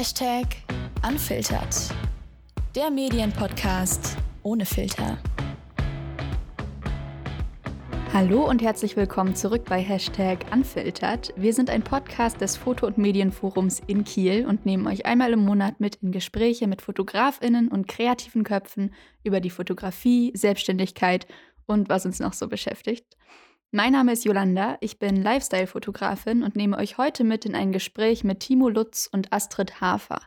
Hashtag Unfiltered. Der Medienpodcast ohne Filter. Hallo und herzlich willkommen zurück bei Hashtag Unfiltered. Wir sind ein Podcast des Foto- und Medienforums in Kiel und nehmen euch einmal im Monat mit in Gespräche mit Fotografinnen und kreativen Köpfen über die Fotografie, Selbstständigkeit und was uns noch so beschäftigt. Mein Name ist Yolanda, ich bin Lifestyle-Fotografin und nehme euch heute mit in ein Gespräch mit Timo Lutz und Astrid Hafer.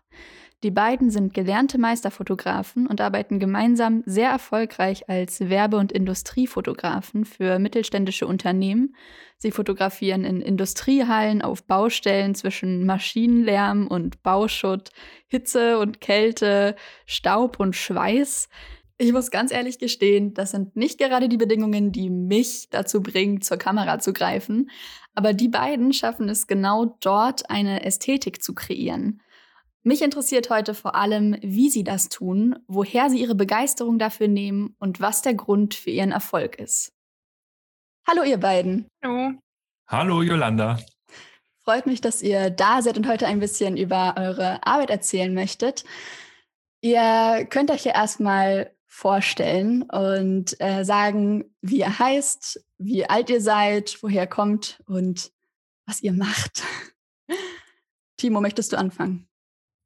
Die beiden sind gelernte Meisterfotografen und arbeiten gemeinsam sehr erfolgreich als Werbe- und Industriefotografen für mittelständische Unternehmen. Sie fotografieren in Industriehallen, auf Baustellen zwischen Maschinenlärm und Bauschutt, Hitze und Kälte, Staub und Schweiß. Ich muss ganz ehrlich gestehen, das sind nicht gerade die Bedingungen, die mich dazu bringen, zur Kamera zu greifen. Aber die beiden schaffen es genau dort, eine Ästhetik zu kreieren. Mich interessiert heute vor allem, wie sie das tun, woher sie ihre Begeisterung dafür nehmen und was der Grund für ihren Erfolg ist. Hallo ihr beiden. Hallo. Hallo Yolanda. Freut mich, dass ihr da seid und heute ein bisschen über eure Arbeit erzählen möchtet. Ihr könnt euch ja erstmal vorstellen und äh, sagen, wie ihr heißt, wie alt ihr seid, woher kommt und was ihr macht. Timo, möchtest du anfangen?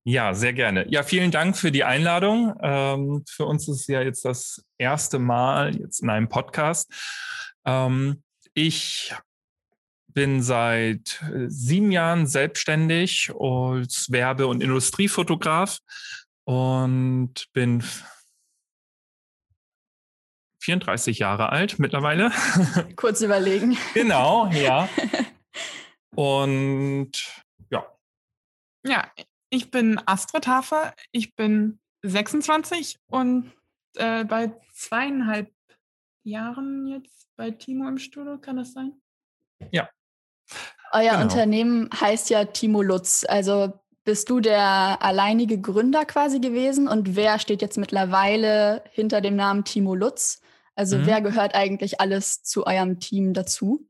Ja, sehr gerne. Ja, vielen Dank für die Einladung. Ähm, für uns ist ja jetzt das erste Mal jetzt in einem Podcast. Ähm, ich bin seit äh, sieben Jahren selbstständig als Werbe- und Industriefotograf und bin 34 Jahre alt mittlerweile. Kurz überlegen. genau, ja. Und ja. Ja, ich bin Astrid Hafer. Ich bin 26 und äh, bei zweieinhalb Jahren jetzt bei Timo im Studio, kann das sein? Ja. Euer genau. Unternehmen heißt ja Timo Lutz. Also bist du der alleinige Gründer quasi gewesen und wer steht jetzt mittlerweile hinter dem Namen Timo Lutz? Also mhm. wer gehört eigentlich alles zu eurem Team dazu?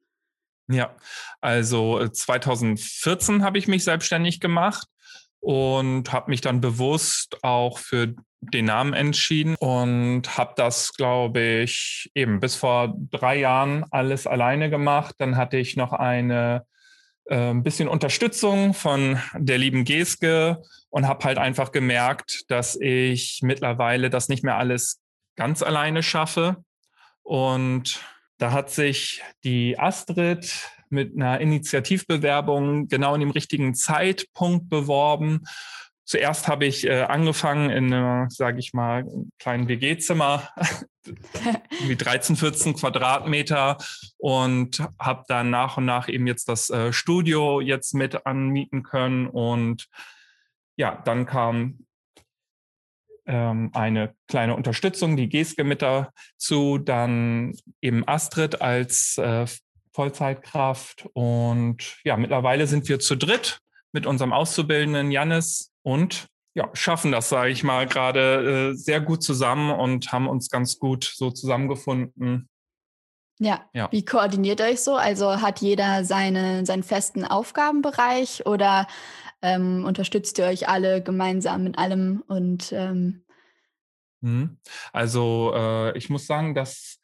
Ja, also 2014 äh, habe ich mich selbstständig gemacht und habe mich dann bewusst auch für den Namen entschieden und habe das, glaube ich, eben bis vor drei Jahren alles alleine gemacht. Dann hatte ich noch eine äh, ein bisschen Unterstützung von der lieben Geske und habe halt einfach gemerkt, dass ich mittlerweile das nicht mehr alles ganz alleine schaffe und da hat sich die Astrid mit einer Initiativbewerbung genau in dem richtigen Zeitpunkt beworben. Zuerst habe ich äh, angefangen in einem, sage ich mal, kleinen WG-Zimmer, wie 13, 14 Quadratmeter und habe dann nach und nach eben jetzt das äh, Studio jetzt mit anmieten können. Und ja, dann kam ähm, eine kleine Unterstützung, die Geske mit dazu, dann eben Astrid als äh, Vollzeitkraft und ja, mittlerweile sind wir zu dritt mit unserem Auszubildenden Jannis und ja, schaffen das, sage ich mal, gerade äh, sehr gut zusammen und haben uns ganz gut so zusammengefunden. Ja. ja. wie koordiniert euch so? Also hat jeder seine, seinen festen Aufgabenbereich oder ähm, unterstützt ihr euch alle gemeinsam mit allem und ähm mhm. also äh, ich muss sagen, dass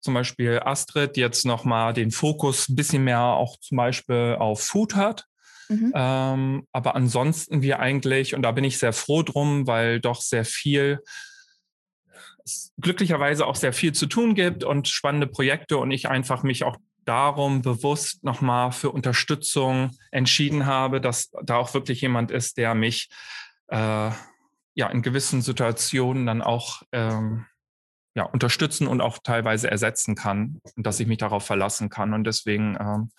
zum Beispiel Astrid jetzt nochmal den Fokus ein bisschen mehr auch zum Beispiel auf Food hat. Mhm. Ähm, aber ansonsten wir eigentlich, und da bin ich sehr froh drum, weil doch sehr viel, glücklicherweise auch sehr viel zu tun gibt und spannende Projekte und ich einfach mich auch darum bewusst nochmal für Unterstützung entschieden habe, dass da auch wirklich jemand ist, der mich äh, ja in gewissen Situationen dann auch ähm, ja, unterstützen und auch teilweise ersetzen kann und dass ich mich darauf verlassen kann. Und deswegen ähm,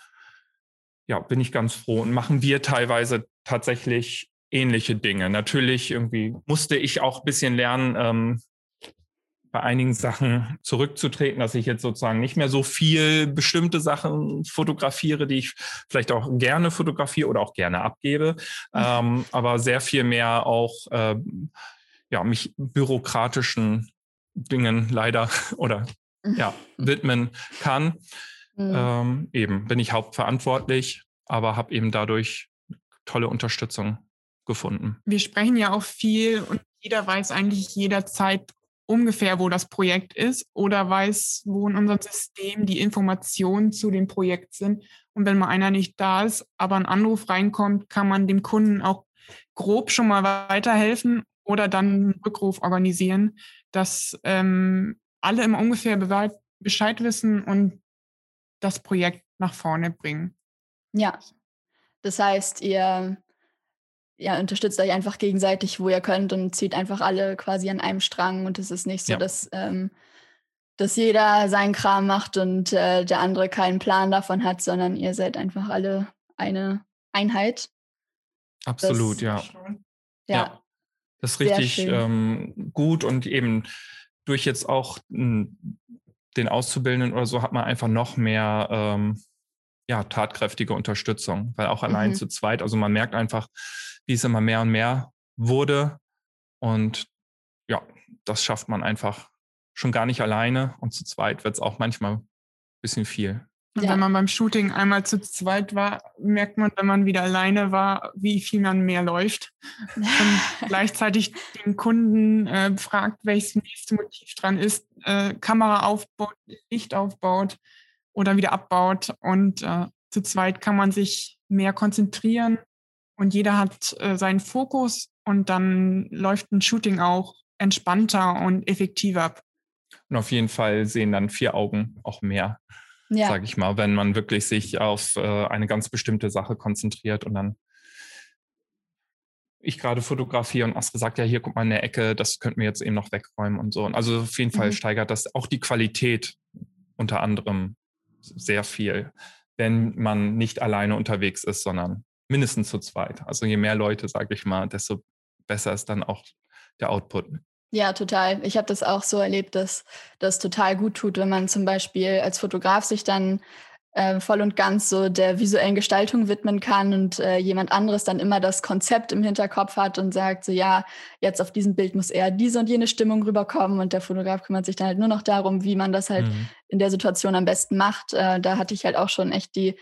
ja, bin ich ganz froh und machen wir teilweise tatsächlich ähnliche Dinge. Natürlich irgendwie musste ich auch ein bisschen lernen, ähm, bei einigen Sachen zurückzutreten, dass ich jetzt sozusagen nicht mehr so viel bestimmte Sachen fotografiere, die ich vielleicht auch gerne fotografiere oder auch gerne abgebe, mhm. ähm, aber sehr viel mehr auch äh, ja, mich bürokratischen Dingen leider oder ja, mhm. widmen kann. Mhm. Ähm, eben bin ich hauptverantwortlich, aber habe eben dadurch tolle Unterstützung gefunden. Wir sprechen ja auch viel und jeder weiß eigentlich jederzeit ungefähr, wo das Projekt ist oder weiß, wo in unserem System die Informationen zu dem Projekt sind. Und wenn mal einer nicht da ist, aber ein Anruf reinkommt, kann man dem Kunden auch grob schon mal weiterhelfen oder dann einen Rückruf organisieren, dass ähm, alle immer ungefähr Bescheid wissen und das Projekt nach vorne bringen. Ja, das heißt, ihr ja, unterstützt euch einfach gegenseitig, wo ihr könnt und zieht einfach alle quasi an einem Strang. Und es ist nicht so, ja. dass, ähm, dass jeder seinen Kram macht und äh, der andere keinen Plan davon hat, sondern ihr seid einfach alle eine Einheit. Absolut, das, ja. ja. ja. Das ist richtig ähm, gut und eben durch jetzt auch den Auszubildenden oder so hat man einfach noch mehr ähm, ja, tatkräftige Unterstützung, weil auch allein mhm. zu zweit, also man merkt einfach, wie es immer mehr und mehr wurde. Und ja, das schafft man einfach schon gar nicht alleine. Und zu zweit wird es auch manchmal ein bisschen viel. Ja. Wenn man beim Shooting einmal zu zweit war, merkt man, wenn man wieder alleine war, wie viel man mehr läuft. Und gleichzeitig den Kunden äh, fragt, welches nächste Motiv dran ist, äh, Kamera aufbaut, Licht aufbaut oder wieder abbaut. Und äh, zu zweit kann man sich mehr konzentrieren und jeder hat äh, seinen Fokus und dann läuft ein Shooting auch entspannter und effektiver. Und auf jeden Fall sehen dann vier Augen auch mehr, ja. sage ich mal, wenn man wirklich sich auf äh, eine ganz bestimmte Sache konzentriert und dann ich gerade fotografiere und Astrid sagt ja, hier guck mal in der Ecke, das könnten wir jetzt eben noch wegräumen und so. Also auf jeden Fall mhm. steigert das auch die Qualität unter anderem sehr viel, wenn man nicht alleine unterwegs ist, sondern mindestens zu zweit. Also je mehr Leute, sage ich mal, desto besser ist dann auch der Output. Ja, total. Ich habe das auch so erlebt, dass das total gut tut, wenn man zum Beispiel als Fotograf sich dann äh, voll und ganz so der visuellen Gestaltung widmen kann und äh, jemand anderes dann immer das Konzept im Hinterkopf hat und sagt so, ja, jetzt auf diesem Bild muss eher diese und jene Stimmung rüberkommen und der Fotograf kümmert sich dann halt nur noch darum, wie man das halt mhm. in der Situation am besten macht. Äh, da hatte ich halt auch schon echt die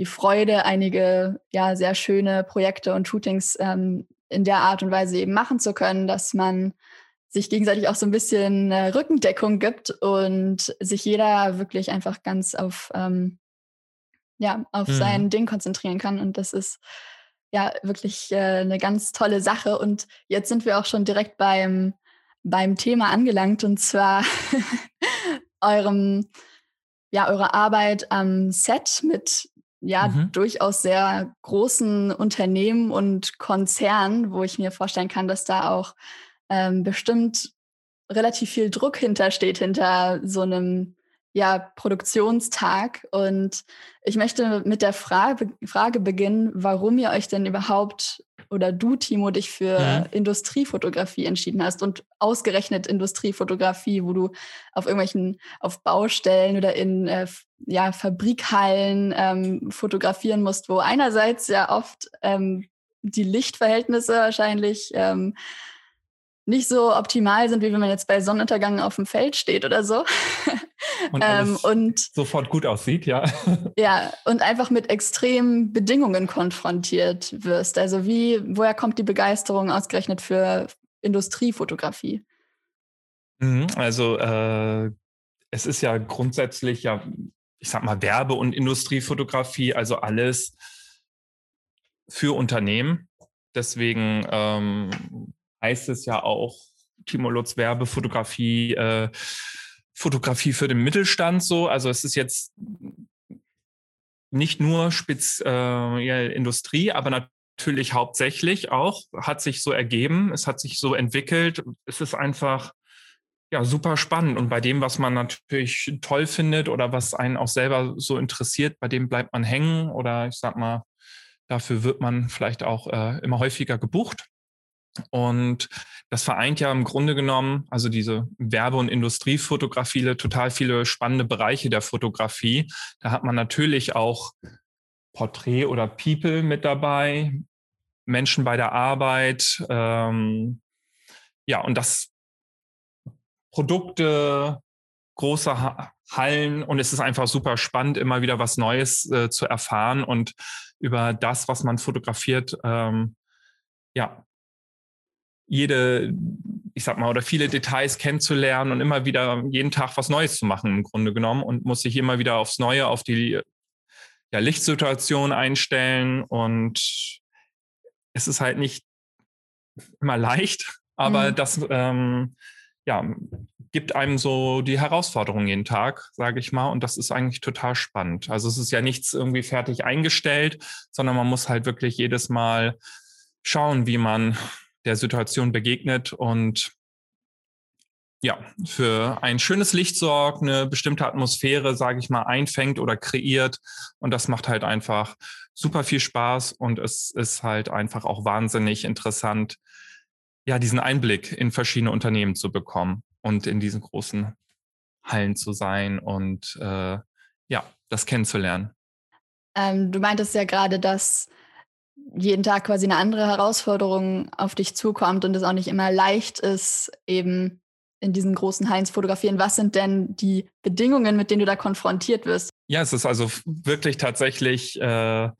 die Freude, einige ja sehr schöne Projekte und Shootings ähm, in der Art und Weise eben machen zu können, dass man sich gegenseitig auch so ein bisschen äh, Rückendeckung gibt und sich jeder wirklich einfach ganz auf ähm, ja auf mhm. sein Ding konzentrieren kann und das ist ja wirklich äh, eine ganz tolle Sache und jetzt sind wir auch schon direkt beim beim Thema angelangt und zwar eurem ja eure Arbeit am Set mit ja mhm. durchaus sehr großen Unternehmen und Konzernen, wo ich mir vorstellen kann, dass da auch ähm, bestimmt relativ viel Druck hintersteht hinter so einem ja, Produktionstag. Und ich möchte mit der Frage, Frage beginnen, warum ihr euch denn überhaupt oder du, Timo, dich für mhm. Industriefotografie entschieden hast und ausgerechnet Industriefotografie, wo du auf irgendwelchen, auf Baustellen oder in äh, ja, Fabrikhallen ähm, fotografieren musst, wo einerseits ja oft ähm, die Lichtverhältnisse wahrscheinlich ähm, nicht so optimal sind, wie wenn man jetzt bei Sonnenuntergang auf dem Feld steht oder so. Und, ähm, und sofort gut aussieht, ja. Ja, und einfach mit extremen Bedingungen konfrontiert wirst. Also wie, woher kommt die Begeisterung ausgerechnet für Industriefotografie? Mhm, also äh, es ist ja grundsätzlich ja, ich sag mal, Werbe- und Industriefotografie, also alles für Unternehmen. Deswegen ähm, heißt es ja auch Timo Lutz Werbefotografie, äh, Fotografie für den Mittelstand so. Also es ist jetzt nicht nur Spitz, äh, Industrie, aber natürlich hauptsächlich auch, hat sich so ergeben, es hat sich so entwickelt. Es ist einfach ja super spannend und bei dem, was man natürlich toll findet oder was einen auch selber so interessiert, bei dem bleibt man hängen oder ich sag mal, dafür wird man vielleicht auch äh, immer häufiger gebucht. Und das vereint ja im Grunde genommen, also diese Werbe- und Industriefotografie, total viele spannende Bereiche der Fotografie. Da hat man natürlich auch Porträt oder People mit dabei, Menschen bei der Arbeit. Ähm, ja, und das Produkte, große Hallen und es ist einfach super spannend, immer wieder was Neues äh, zu erfahren und über das, was man fotografiert, ähm, ja, jede, ich sag mal, oder viele Details kennenzulernen und immer wieder jeden Tag was Neues zu machen im Grunde genommen und muss sich immer wieder aufs Neue, auf die ja, Lichtsituation einstellen und es ist halt nicht immer leicht, aber mhm. das ähm, ja, gibt einem so die Herausforderung jeden Tag, sage ich mal. Und das ist eigentlich total spannend. Also es ist ja nichts irgendwie fertig eingestellt, sondern man muss halt wirklich jedes Mal schauen, wie man der Situation begegnet und ja, für ein schönes Licht sorgt, eine bestimmte Atmosphäre, sage ich mal, einfängt oder kreiert. Und das macht halt einfach super viel Spaß und es ist halt einfach auch wahnsinnig interessant, ja, diesen Einblick in verschiedene Unternehmen zu bekommen und in diesen großen Hallen zu sein und äh, ja, das kennenzulernen. Ähm, du meintest ja gerade, dass jeden Tag quasi eine andere Herausforderung auf dich zukommt und es auch nicht immer leicht ist, eben in diesen großen Hallen zu fotografieren. Was sind denn die Bedingungen, mit denen du da konfrontiert wirst? Ja, es ist also wirklich tatsächlich äh,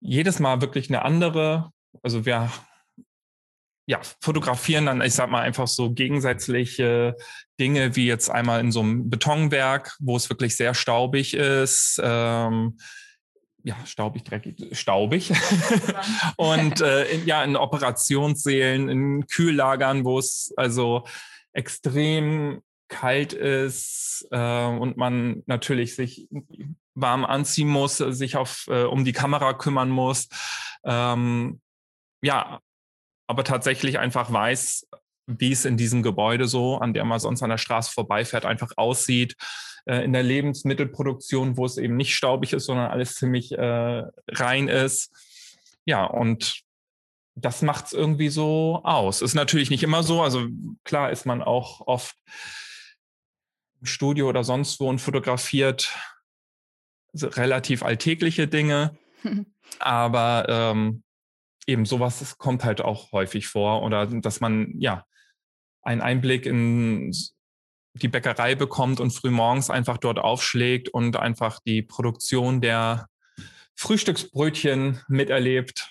jedes Mal wirklich eine andere. Also wir ja, fotografieren dann, ich sag mal, einfach so gegensätzliche Dinge wie jetzt einmal in so einem Betonwerk, wo es wirklich sehr staubig ist. Ähm, ja, staubig, dreckig, staubig. und äh, in, ja, in Operationssälen, in Kühllagern, wo es also extrem kalt ist äh, und man natürlich sich warm anziehen muss, sich auf, äh, um die Kamera kümmern muss. Ähm, ja, aber tatsächlich einfach weiß, wie es in diesem Gebäude so, an der man sonst an der Straße vorbeifährt, einfach aussieht. Äh, in der Lebensmittelproduktion, wo es eben nicht staubig ist, sondern alles ziemlich äh, rein ist. Ja, und das macht es irgendwie so aus. Ist natürlich nicht immer so. Also klar ist man auch oft im Studio oder sonst wo und fotografiert relativ alltägliche Dinge. Aber ähm, eben sowas kommt halt auch häufig vor. Oder dass man ja einen Einblick in die Bäckerei bekommt und frühmorgens einfach dort aufschlägt und einfach die Produktion der Frühstücksbrötchen miterlebt.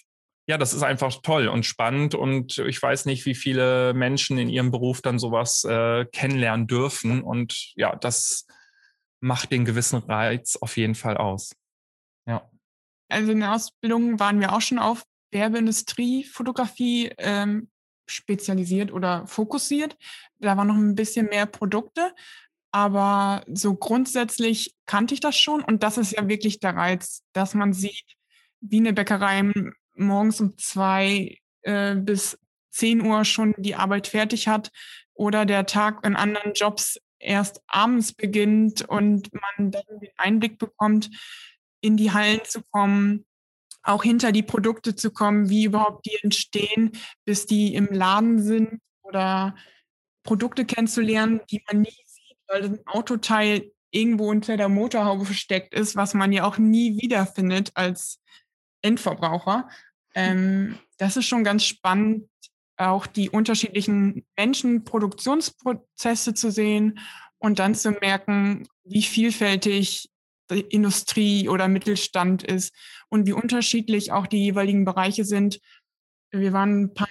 Ja, das ist einfach toll und spannend und ich weiß nicht, wie viele Menschen in ihrem Beruf dann sowas äh, kennenlernen dürfen und ja, das macht den gewissen Reiz auf jeden Fall aus. Ja. Also in der Ausbildung waren wir auch schon auf Werbeindustrie, Fotografie ähm, spezialisiert oder fokussiert. Da waren noch ein bisschen mehr Produkte, aber so grundsätzlich kannte ich das schon und das ist ja wirklich der Reiz, dass man sieht, wie eine Bäckerei morgens um zwei äh, bis zehn Uhr schon die Arbeit fertig hat oder der Tag in anderen Jobs erst abends beginnt und man dann den Einblick bekommt, in die Hallen zu kommen, auch hinter die Produkte zu kommen, wie überhaupt die entstehen, bis die im Laden sind oder Produkte kennenzulernen, die man nie sieht, weil ein Autoteil irgendwo unter der Motorhaube versteckt ist, was man ja auch nie wiederfindet als Endverbraucher. Ähm, das ist schon ganz spannend, auch die unterschiedlichen Menschen, Produktionsprozesse zu sehen und dann zu merken, wie vielfältig Industrie oder Mittelstand ist und wie unterschiedlich auch die jeweiligen Bereiche sind. Wir waren ein paar,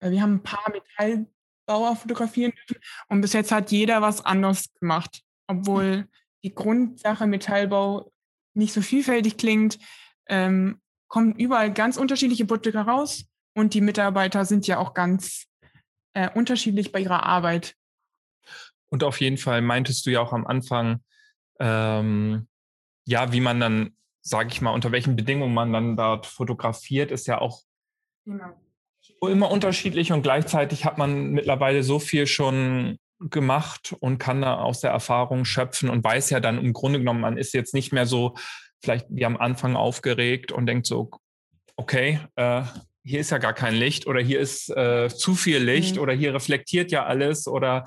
äh, wir haben ein paar Metallbauer fotografieren dürfen und bis jetzt hat jeder was anderes gemacht, obwohl die Grundsache Metallbau nicht so vielfältig klingt, ähm, kommen überall ganz unterschiedliche Produkte raus und die Mitarbeiter sind ja auch ganz äh, unterschiedlich bei ihrer Arbeit. Und auf jeden Fall meintest du ja auch am Anfang, ähm, ja, wie man dann, sage ich mal, unter welchen Bedingungen man dann dort fotografiert, ist ja auch genau. immer unterschiedlich und gleichzeitig hat man mittlerweile so viel schon gemacht und kann da aus der Erfahrung schöpfen und weiß ja dann im Grunde genommen, man ist jetzt nicht mehr so vielleicht wie am Anfang aufgeregt und denkt so, okay, äh, hier ist ja gar kein Licht oder hier ist äh, zu viel Licht mhm. oder hier reflektiert ja alles oder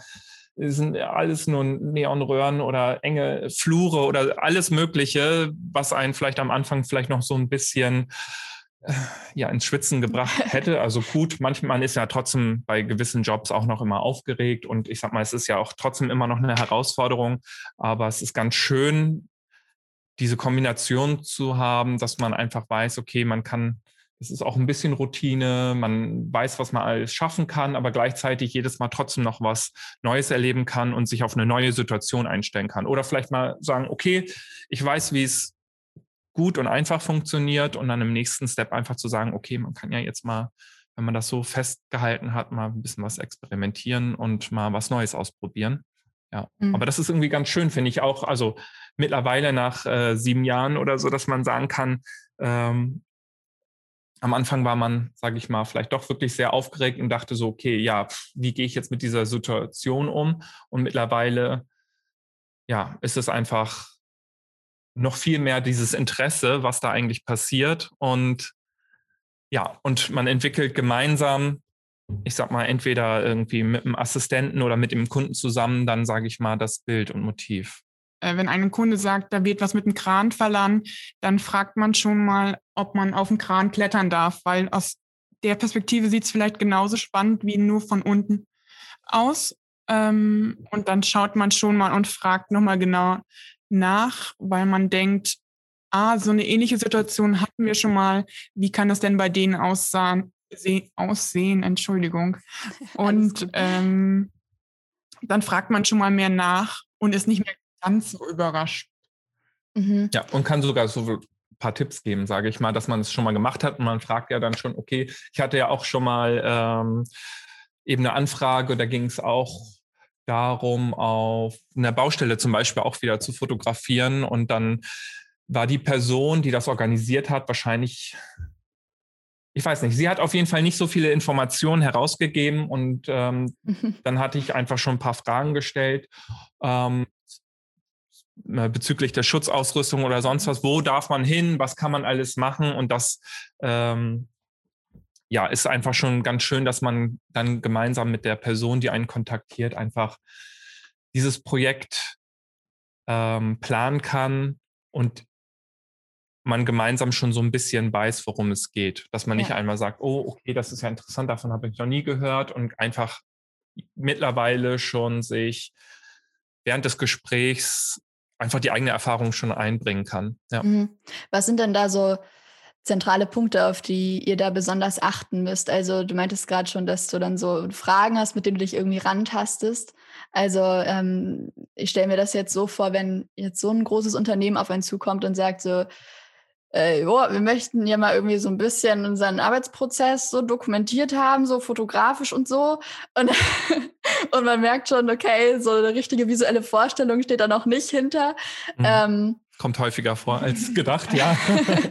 sind alles nur Neonröhren oder enge Flure oder alles Mögliche, was einen vielleicht am Anfang vielleicht noch so ein bisschen äh, ja, ins Schwitzen gebracht hätte. Also gut, manchmal ist ja trotzdem bei gewissen Jobs auch noch immer aufgeregt und ich sag mal, es ist ja auch trotzdem immer noch eine Herausforderung, aber es ist ganz schön, diese Kombination zu haben, dass man einfach weiß, okay, man kann es ist auch ein bisschen Routine, man weiß, was man alles schaffen kann, aber gleichzeitig jedes Mal trotzdem noch was Neues erleben kann und sich auf eine neue Situation einstellen kann. Oder vielleicht mal sagen, okay, ich weiß, wie es gut und einfach funktioniert und dann im nächsten Step einfach zu sagen, okay, man kann ja jetzt mal, wenn man das so festgehalten hat, mal ein bisschen was experimentieren und mal was Neues ausprobieren. Ja, mhm. aber das ist irgendwie ganz schön, finde ich auch. Also mittlerweile nach äh, sieben Jahren oder so, dass man sagen kann, ähm, am Anfang war man, sage ich mal, vielleicht doch wirklich sehr aufgeregt und dachte so, okay, ja, wie gehe ich jetzt mit dieser Situation um? Und mittlerweile, ja, ist es einfach noch viel mehr dieses Interesse, was da eigentlich passiert. Und ja, und man entwickelt gemeinsam, ich sag mal, entweder irgendwie mit dem Assistenten oder mit dem Kunden zusammen, dann sage ich mal, das Bild und Motiv. Äh, wenn ein Kunde sagt, da wird was mit dem Kran verlangt, dann fragt man schon mal, ob man auf dem Kran klettern darf, weil aus der Perspektive sieht es vielleicht genauso spannend wie nur von unten aus. Ähm, und dann schaut man schon mal und fragt nochmal genau nach, weil man denkt, ah, so eine ähnliche Situation hatten wir schon mal. Wie kann das denn bei denen aussahen, aussehen? Entschuldigung. Und ähm, dann fragt man schon mal mehr nach und ist nicht mehr ganz so überrascht. Mhm. Ja, und kann sogar so ein paar Tipps geben, sage ich mal, dass man es schon mal gemacht hat und man fragt ja dann schon, okay, ich hatte ja auch schon mal ähm, eben eine Anfrage, da ging es auch darum, auf einer Baustelle zum Beispiel auch wieder zu fotografieren und dann war die Person, die das organisiert hat, wahrscheinlich ich weiß nicht, sie hat auf jeden Fall nicht so viele Informationen herausgegeben und ähm, mhm. dann hatte ich einfach schon ein paar Fragen gestellt. Ähm, äh, bezüglich der Schutzausrüstung oder sonst was, wo darf man hin, was kann man alles machen und das ähm, ja, ist einfach schon ganz schön, dass man dann gemeinsam mit der Person, die einen kontaktiert, einfach dieses Projekt ähm, planen kann und man gemeinsam schon so ein bisschen weiß, worum es geht. Dass man ja. nicht einmal sagt, oh, okay, das ist ja interessant, davon habe ich noch nie gehört und einfach mittlerweile schon sich während des Gesprächs einfach die eigene Erfahrung schon einbringen kann. Ja. Mhm. Was sind denn da so zentrale Punkte, auf die ihr da besonders achten müsst? Also du meintest gerade schon, dass du dann so Fragen hast, mit denen du dich irgendwie rantastest. Also ähm, ich stelle mir das jetzt so vor, wenn jetzt so ein großes Unternehmen auf einen zukommt und sagt so, äh, jo, wir möchten ja mal irgendwie so ein bisschen unseren Arbeitsprozess so dokumentiert haben, so fotografisch und so. Und, und man merkt schon, okay, so eine richtige visuelle Vorstellung steht da noch nicht hinter. Mhm. Ähm, Kommt häufiger vor als gedacht, ja.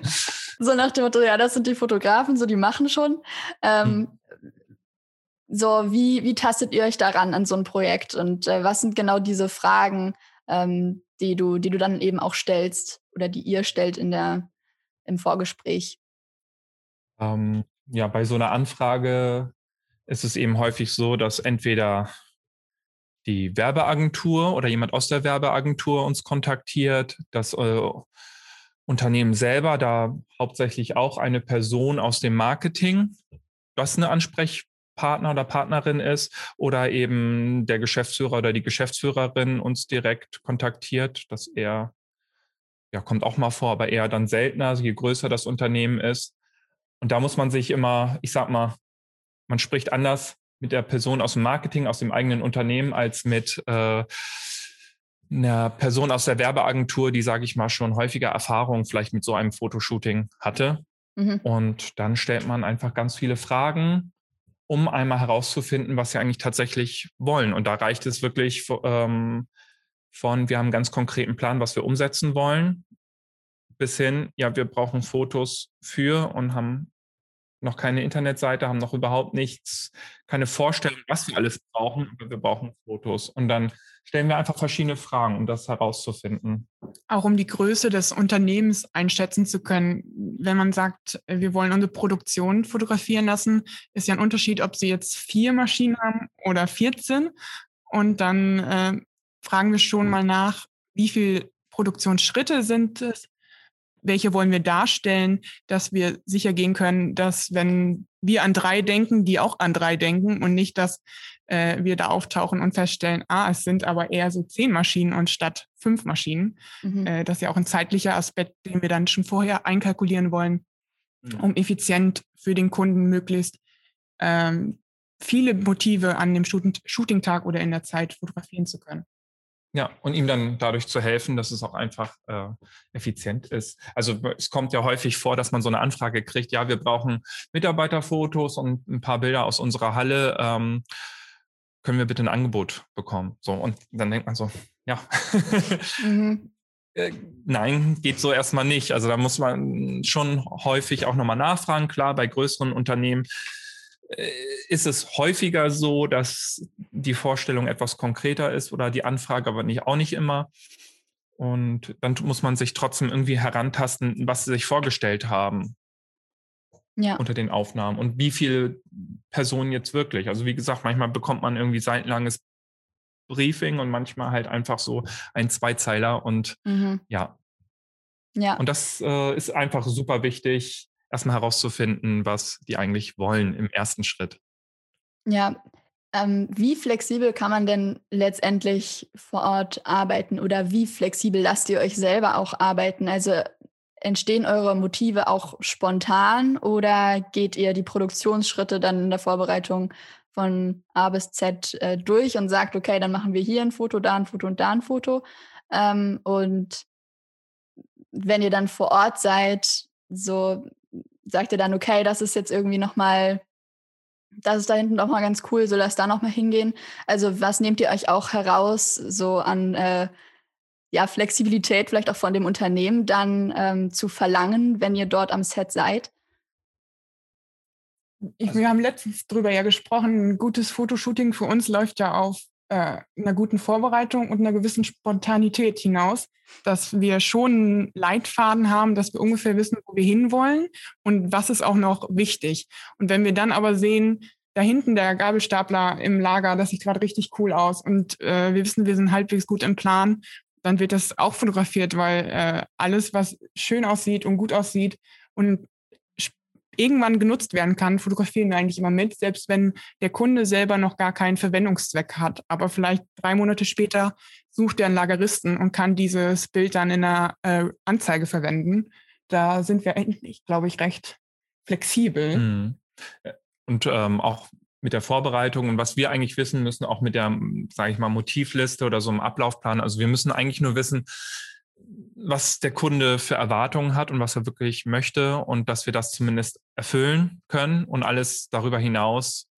so nach dem Motto, ja, das sind die Fotografen, so die machen schon. Ähm, mhm. So, wie, wie tastet ihr euch daran an so ein Projekt? Und äh, was sind genau diese Fragen, ähm, die, du, die du dann eben auch stellst oder die ihr stellt in der, im Vorgespräch? Ähm, ja, bei so einer Anfrage ist es eben häufig so, dass entweder die Werbeagentur oder jemand aus der Werbeagentur uns kontaktiert, das äh, Unternehmen selber, da hauptsächlich auch eine Person aus dem Marketing, was eine Ansprechpartner oder Partnerin ist, oder eben der Geschäftsführer oder die Geschäftsführerin uns direkt kontaktiert, dass er ja, kommt auch mal vor, aber eher dann seltener, je größer das Unternehmen ist. Und da muss man sich immer, ich sag mal, man spricht anders mit der Person aus dem Marketing, aus dem eigenen Unternehmen, als mit äh, einer Person aus der Werbeagentur, die, sage ich mal, schon häufiger Erfahrung vielleicht mit so einem Fotoshooting hatte. Mhm. Und dann stellt man einfach ganz viele Fragen, um einmal herauszufinden, was sie eigentlich tatsächlich wollen. Und da reicht es wirklich ähm, von, wir haben einen ganz konkreten Plan, was wir umsetzen wollen, bis hin, ja, wir brauchen Fotos für und haben noch keine Internetseite, haben noch überhaupt nichts, keine Vorstellung, was wir alles brauchen, aber wir brauchen Fotos. Und dann stellen wir einfach verschiedene Fragen, um das herauszufinden. Auch um die Größe des Unternehmens einschätzen zu können. Wenn man sagt, wir wollen unsere Produktion fotografieren lassen, ist ja ein Unterschied, ob Sie jetzt vier Maschinen haben oder 14. Und dann äh, fragen wir schon mal nach, wie viele Produktionsschritte sind es, welche wollen wir darstellen, dass wir sicher gehen können, dass wenn wir an drei denken, die auch an drei denken und nicht, dass äh, wir da auftauchen und feststellen, ah, es sind aber eher so zehn Maschinen und statt fünf Maschinen. Mhm. Äh, das ist ja auch ein zeitlicher Aspekt, den wir dann schon vorher einkalkulieren wollen. mhm. um effizient für den Kunden möglichst ähm, viele Motive an dem Shooting-Tag oder in der Zeit fotografieren zu können. Ja, und ihm dann dadurch zu helfen, dass es auch einfach äh, effizient ist. Also es kommt ja häufig vor, dass man so eine Anfrage kriegt, ja, wir brauchen Mitarbeiterfotos und ein paar Bilder aus unserer Halle. Ähm, können wir bitte ein Angebot bekommen? So, und dann denkt man so, ja. mhm. äh, nein, geht so erstmal nicht. Also da muss man schon häufig auch nochmal nachfragen. Klar, bei größeren Unternehmen ist es häufiger so, dass die Vorstellung etwas konkreter ist oder die Anfrage, aber nicht, auch nicht immer. Und dann muss man sich trotzdem irgendwie herantasten, was sie sich vorgestellt haben ja. unter den Aufnahmen und wie viele Personen jetzt wirklich. Also wie gesagt, manchmal bekommt man irgendwie seitenlanges Briefing und manchmal halt einfach so ein Zweizeiler und mhm. ja. Ja. Und das äh, ist einfach super wichtig, erstmal herauszufinden, was die eigentlich wollen im ersten Schritt. Ja, ähm, wie flexibel kann man denn letztendlich vor Ort arbeiten oder wie flexibel lasst ihr euch selber auch arbeiten? Also entstehen eure Motive auch spontan oder geht ihr die Produktionsschritte dann in der Vorbereitung von A bis Z äh, durch und sagt, okay, dann machen wir hier ein Foto, da ein Foto und da ein Foto. Ähm, und wenn ihr dann vor Ort seid, so sagt ihr dann, okay, das ist jetzt irgendwie nochmal, das ist da hinten doch mal ganz cool, so lasst da nochmal hingehen. Also was nehmt ihr euch auch heraus, so an äh, ja, Flexibilität vielleicht auch von dem Unternehmen dann ähm, zu verlangen, wenn ihr dort am Set seid? Ich, also, wir haben letztens drüber ja gesprochen, ein gutes Fotoshooting für uns läuft ja auf äh, einer guten Vorbereitung und einer gewissen Spontanität hinaus, dass wir schon einen Leitfaden haben, dass wir ungefähr wissen, wo wir hinwollen und was ist auch noch wichtig. Und wenn wir dann aber sehen, da hinten der Gabelstapler im Lager, das sieht gerade richtig cool aus und äh, wir wissen, wir sind halbwegs gut im Plan, dann wird das auch fotografiert, weil äh, alles, was schön aussieht und gut aussieht und irgendwann genutzt werden kann, fotografieren wir eigentlich immer mit, selbst wenn der Kunde selber noch gar keinen Verwendungszweck hat. Aber vielleicht drei Monate später sucht er einen Lageristen und kann dieses Bild dann in einer äh, Anzeige verwenden. Da sind wir eigentlich, glaube ich, recht flexibel. Mhm. Und ähm, auch mit der Vorbereitung und was wir eigentlich wissen müssen, auch mit der, sage ich mal, Motivliste oder so einem Ablaufplan. Also wir müssen eigentlich nur wissen, was der Kunde für Erwartungen hat und was er wirklich möchte und dass wir das zumindest erfüllen können und alles darüber hinaus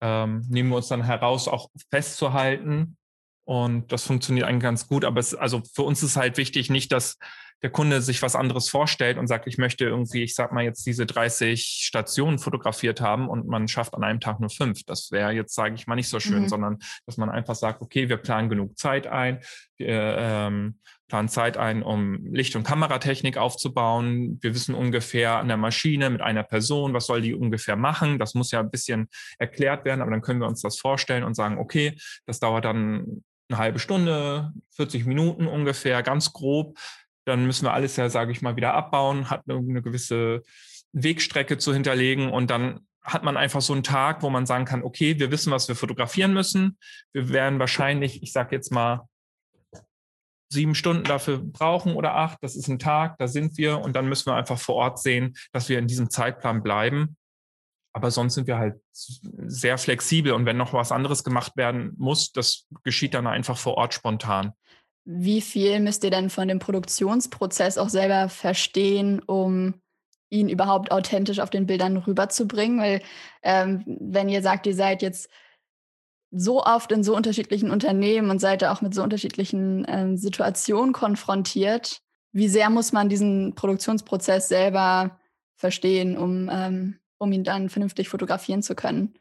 ähm, nehmen wir uns dann heraus, auch festzuhalten. Und das funktioniert eigentlich ganz gut. Aber es, also für uns ist halt wichtig, nicht, dass der Kunde sich was anderes vorstellt und sagt, ich möchte irgendwie, ich sag mal jetzt diese 30 Stationen fotografiert haben und man schafft an einem Tag nur fünf. Das wäre jetzt, sage ich mal, nicht so schön, mhm. sondern dass man einfach sagt, okay, wir planen genug Zeit ein, wir ähm, planen Zeit ein, um Licht- und Kameratechnik aufzubauen. Wir wissen ungefähr an der Maschine mit einer Person, was soll die ungefähr machen. Das muss ja ein bisschen erklärt werden, aber dann können wir uns das vorstellen und sagen, okay, das dauert dann eine halbe Stunde, 40 Minuten ungefähr, ganz grob dann müssen wir alles ja, sage ich mal, wieder abbauen, hat eine gewisse Wegstrecke zu hinterlegen und dann hat man einfach so einen Tag, wo man sagen kann, okay, wir wissen, was wir fotografieren müssen. Wir werden wahrscheinlich, ich sage jetzt mal, sieben Stunden dafür brauchen oder acht. Das ist ein Tag, da sind wir und dann müssen wir einfach vor Ort sehen, dass wir in diesem Zeitplan bleiben. Aber sonst sind wir halt sehr flexibel und wenn noch was anderes gemacht werden muss, das geschieht dann einfach vor Ort spontan wie viel müsst ihr denn von dem Produktionsprozess auch selber verstehen, um ihn überhaupt authentisch auf den Bildern rüberzubringen? Weil ähm, wenn ihr sagt, ihr seid jetzt so oft in so unterschiedlichen Unternehmen und seid auch mit so unterschiedlichen ähm, Situationen konfrontiert, wie sehr muss man diesen Produktionsprozess selber verstehen, um, ähm, um ihn dann vernünftig fotografieren zu können?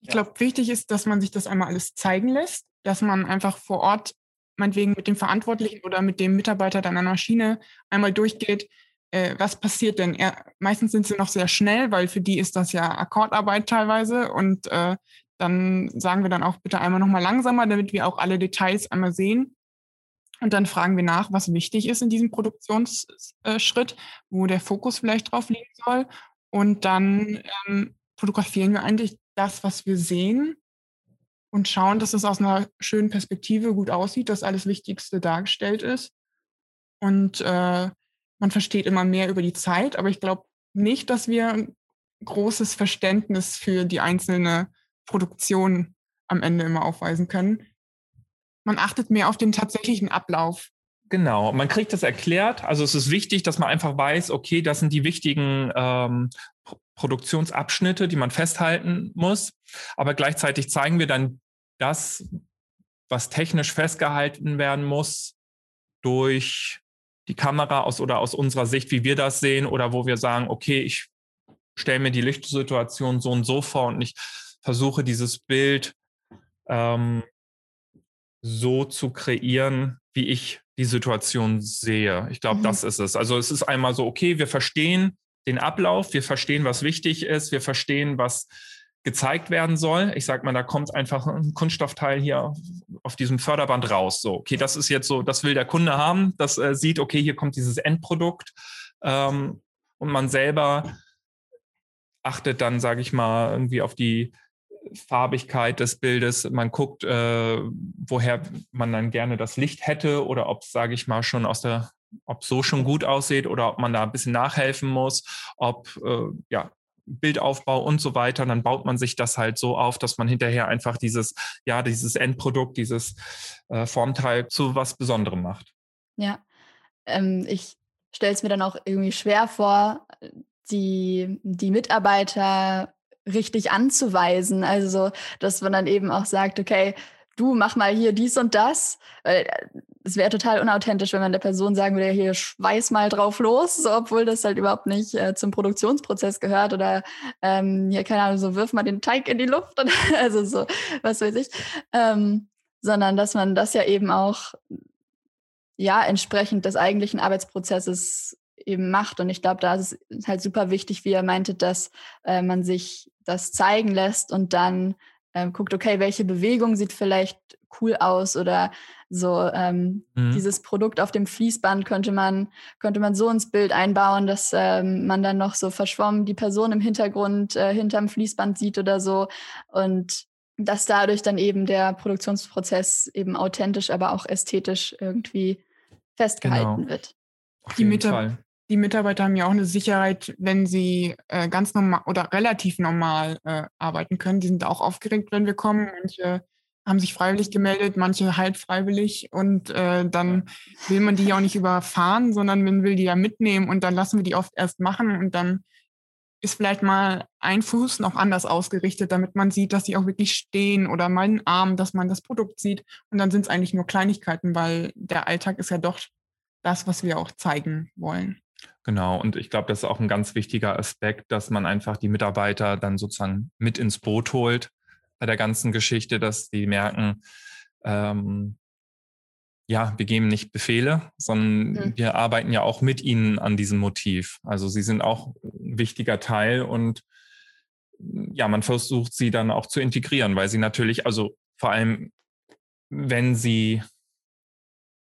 Ich glaube, wichtig ist, dass man sich das einmal alles zeigen lässt, dass man einfach vor Ort meinetwegen mit dem Verantwortlichen oder mit dem Mitarbeiter deiner Maschine einmal durchgeht, äh, was passiert denn? Er, meistens sind sie noch sehr schnell, weil für die ist das ja Akkordarbeit teilweise und äh, dann sagen wir dann auch bitte einmal nochmal langsamer, damit wir auch alle Details einmal sehen. Und dann fragen wir nach, was wichtig ist in diesem Produktionsschritt, wo der Fokus vielleicht drauf liegen soll. Und dann ähm, fotografieren wir eigentlich das, was wir sehen und schauen, dass es aus einer schönen Perspektive gut aussieht, dass alles Wichtigste dargestellt ist. Und äh, man versteht immer mehr über die Zeit, aber ich glaube nicht, dass wir ein großes Verständnis für die einzelne Produktion am Ende immer aufweisen können. Man achtet mehr auf den tatsächlichen Ablauf. Genau, man kriegt das erklärt. Also es ist wichtig, dass man einfach weiß, okay, das sind die wichtigen ähm, Produktionsabschnitte, die man festhalten muss. Aber gleichzeitig zeigen wir dann das, was technisch festgehalten werden muss, durch die Kamera aus oder aus unserer Sicht, wie wir das sehen, oder wo wir sagen, okay, ich stelle mir die Lichtsituation so und so vor und ich versuche dieses Bild ähm, so zu kreieren, wie ich die Situation sehe. Ich glaube, mhm. das ist es. Also es ist einmal so, okay, wir verstehen den Ablauf, wir verstehen, was wichtig ist, wir verstehen, was gezeigt werden soll. Ich sage mal, da kommt einfach ein Kunststoffteil hier auf diesem Förderband raus. So, okay, das ist jetzt so, das will der Kunde haben, das äh, sieht, okay, hier kommt dieses Endprodukt ähm, und man selber achtet dann, sage ich mal, irgendwie auf die Farbigkeit des Bildes. Man guckt, äh, woher man dann gerne das Licht hätte oder ob es, sage ich mal, schon aus der, ob so schon gut aussieht oder ob man da ein bisschen nachhelfen muss, ob äh, ja Bildaufbau und so weiter. Und dann baut man sich das halt so auf, dass man hinterher einfach dieses, ja, dieses Endprodukt, dieses äh, Formteil zu was Besonderem macht. Ja, ähm, ich stelle es mir dann auch irgendwie schwer vor, die, die Mitarbeiter richtig anzuweisen. Also, dass man dann eben auch sagt, okay, du mach mal hier dies und das. Äh, es wäre total unauthentisch, wenn man der Person sagen würde, hier schweiß mal drauf los, so, obwohl das halt überhaupt nicht äh, zum Produktionsprozess gehört oder ähm, hier, keine Ahnung, so wirf mal den Teig in die Luft oder also so, was weiß ich. Ähm, sondern dass man das ja eben auch ja entsprechend des eigentlichen Arbeitsprozesses eben macht. Und ich glaube, da ist es halt super wichtig, wie er meinte, dass äh, man sich das zeigen lässt und dann ähm, guckt, okay, welche Bewegung sieht vielleicht cool aus oder so ähm, mhm. dieses Produkt auf dem Fließband könnte man, könnte man so ins Bild einbauen, dass ähm, man dann noch so verschwommen die Person im Hintergrund äh, hinterm Fließband sieht oder so. Und dass dadurch dann eben der Produktionsprozess eben authentisch, aber auch ästhetisch irgendwie festgehalten genau. wird. Die, Mitar die Mitarbeiter haben ja auch eine Sicherheit, wenn sie äh, ganz normal oder relativ normal äh, arbeiten können. Die sind auch aufgeregt, wenn wir kommen. Manche haben sich freiwillig gemeldet, manche halt freiwillig. Und äh, dann will man die ja auch nicht überfahren, sondern man will die ja mitnehmen und dann lassen wir die oft erst machen und dann ist vielleicht mal ein Fuß noch anders ausgerichtet, damit man sieht, dass sie auch wirklich stehen oder mal einen Arm, dass man das Produkt sieht. Und dann sind es eigentlich nur Kleinigkeiten, weil der Alltag ist ja doch das, was wir auch zeigen wollen. Genau, und ich glaube, das ist auch ein ganz wichtiger Aspekt, dass man einfach die Mitarbeiter dann sozusagen mit ins Boot holt bei der ganzen Geschichte, dass die merken, ähm, ja, wir geben nicht Befehle, sondern mhm. wir arbeiten ja auch mit ihnen an diesem Motiv. Also sie sind auch ein wichtiger Teil und ja, man versucht sie dann auch zu integrieren, weil sie natürlich, also vor allem, wenn sie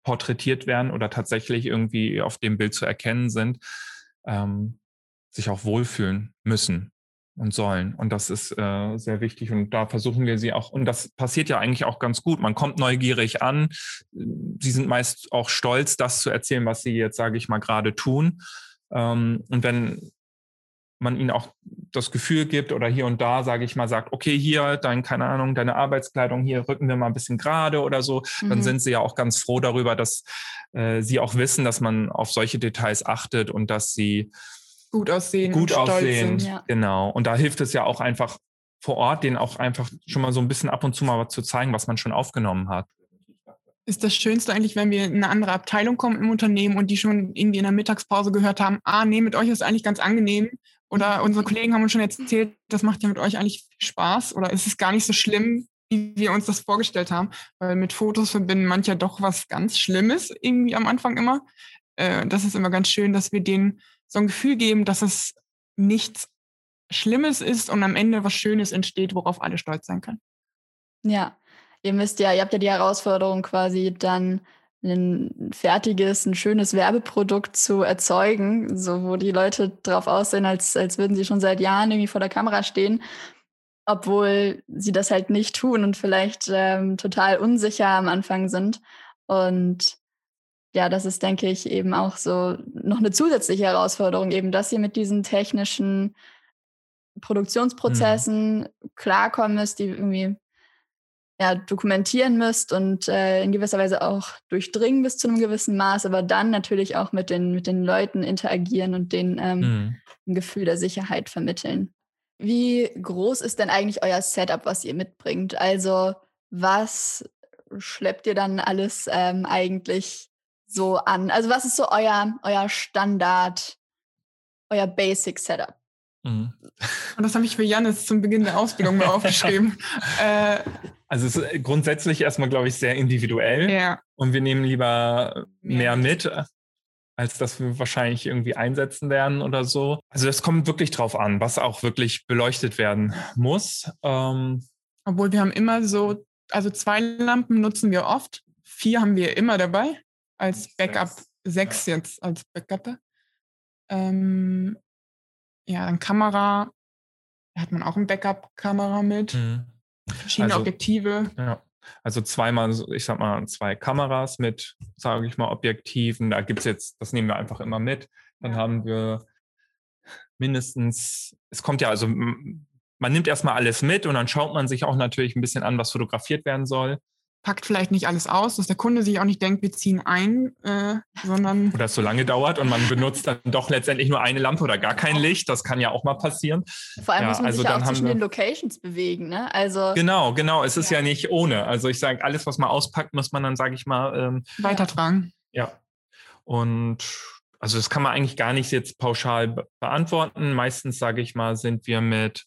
porträtiert werden oder tatsächlich irgendwie auf dem Bild zu erkennen sind, ähm, sich auch wohlfühlen müssen und sollen. Und das ist äh, sehr wichtig. Und da versuchen wir sie auch, und das passiert ja eigentlich auch ganz gut. Man kommt neugierig an. Sie sind meist auch stolz, das zu erzählen, was sie jetzt, sage ich mal, gerade tun. Ähm, und wenn man ihnen auch das Gefühl gibt oder hier und da, sage ich mal, sagt, okay, hier, dein, keine Ahnung, deine Arbeitskleidung, hier rücken wir mal ein bisschen gerade oder so, mhm. dann sind sie ja auch ganz froh darüber, dass äh, sie auch wissen, dass man auf solche Details achtet und dass sie gut aussehen, gut aussehen, ja. genau. Und da hilft es ja auch einfach vor Ort, denen auch einfach schon mal so ein bisschen ab und zu mal zu zeigen, was man schon aufgenommen hat ist das Schönste eigentlich, wenn wir in eine andere Abteilung kommen im Unternehmen und die schon irgendwie in der Mittagspause gehört haben, ah, nee, mit euch ist eigentlich ganz angenehm. Oder unsere Kollegen haben uns schon erzählt, das macht ja mit euch eigentlich Spaß oder ist es gar nicht so schlimm, wie wir uns das vorgestellt haben. Weil mit Fotos verbinden manche doch was ganz Schlimmes irgendwie am Anfang immer. Äh, das ist immer ganz schön, dass wir denen so ein Gefühl geben, dass es nichts Schlimmes ist und am Ende was Schönes entsteht, worauf alle stolz sein können. Ja, ihr müsst ja, ihr habt ja die Herausforderung quasi dann ein fertiges, ein schönes Werbeprodukt zu erzeugen, so wo die Leute drauf aussehen, als, als würden sie schon seit Jahren irgendwie vor der Kamera stehen, obwohl sie das halt nicht tun und vielleicht ähm, total unsicher am Anfang sind. Und ja, das ist, denke ich, eben auch so noch eine zusätzliche Herausforderung, eben, dass ihr mit diesen technischen Mhm. Produktionsprozessen klarkommen müsst, die irgendwie ja, dokumentieren müsst und äh, in gewisser Weise auch durchdringen bis zu einem gewissen Maß, aber dann natürlich auch mit den, mit den Leuten interagieren und denen ähm, Mhm. ein Gefühl der Sicherheit vermitteln. Wie groß ist denn eigentlich euer Setup, was ihr mitbringt? Also was schleppt ihr dann alles ähm, eigentlich so an? Also was ist so euer, euer Standard, euer Basic Setup? Mhm. Und das habe ich für Janis zum Beginn der Ausbildung mal aufgeschrieben. äh, Also es ist grundsätzlich erstmal, glaube ich, sehr individuell. ja, Und wir nehmen lieber mehr Mehr mit, als dass wir wahrscheinlich irgendwie einsetzen werden oder so. Also es kommt wirklich drauf an, was auch wirklich beleuchtet werden muss. Ähm, obwohl wir haben immer so, also zwei Lampen nutzen wir oft, vier haben wir immer dabei als Backup, Sechs, sechs jetzt als Backup. Ähm, ja, dann Kamera, da hat man auch eine Backup-Kamera mit, verschiedene Also- Objektive. Ja. Also zweimal, ich sag mal, zwei Kameras mit, sage ich mal, Objektiven. Da gibt es jetzt, das nehmen wir einfach immer mit. Dann Ja. haben wir mindestens, es kommt ja, also man nimmt erstmal alles mit und dann schaut man sich auch natürlich ein bisschen an, was fotografiert werden soll. Packt vielleicht nicht alles aus, dass der Kunde sich auch nicht denkt, wir ziehen ein, äh, sondern Oder es so lange dauert und man benutzt dann doch letztendlich nur eine Lampe oder gar kein Licht. Das kann ja auch mal passieren. Vor allem Ja, muss man also sich ja auch zwischen wir- den Locations bewegen, ne? Also Genau, genau. Es ist ja, Ja. nicht ohne. Also ich sage, alles, was man auspackt, muss man dann, sage ich mal, ähm, weitertragen. Ja. Und also das kann man eigentlich gar nicht jetzt pauschal be beantworten. Meistens, sage ich mal, sind wir mit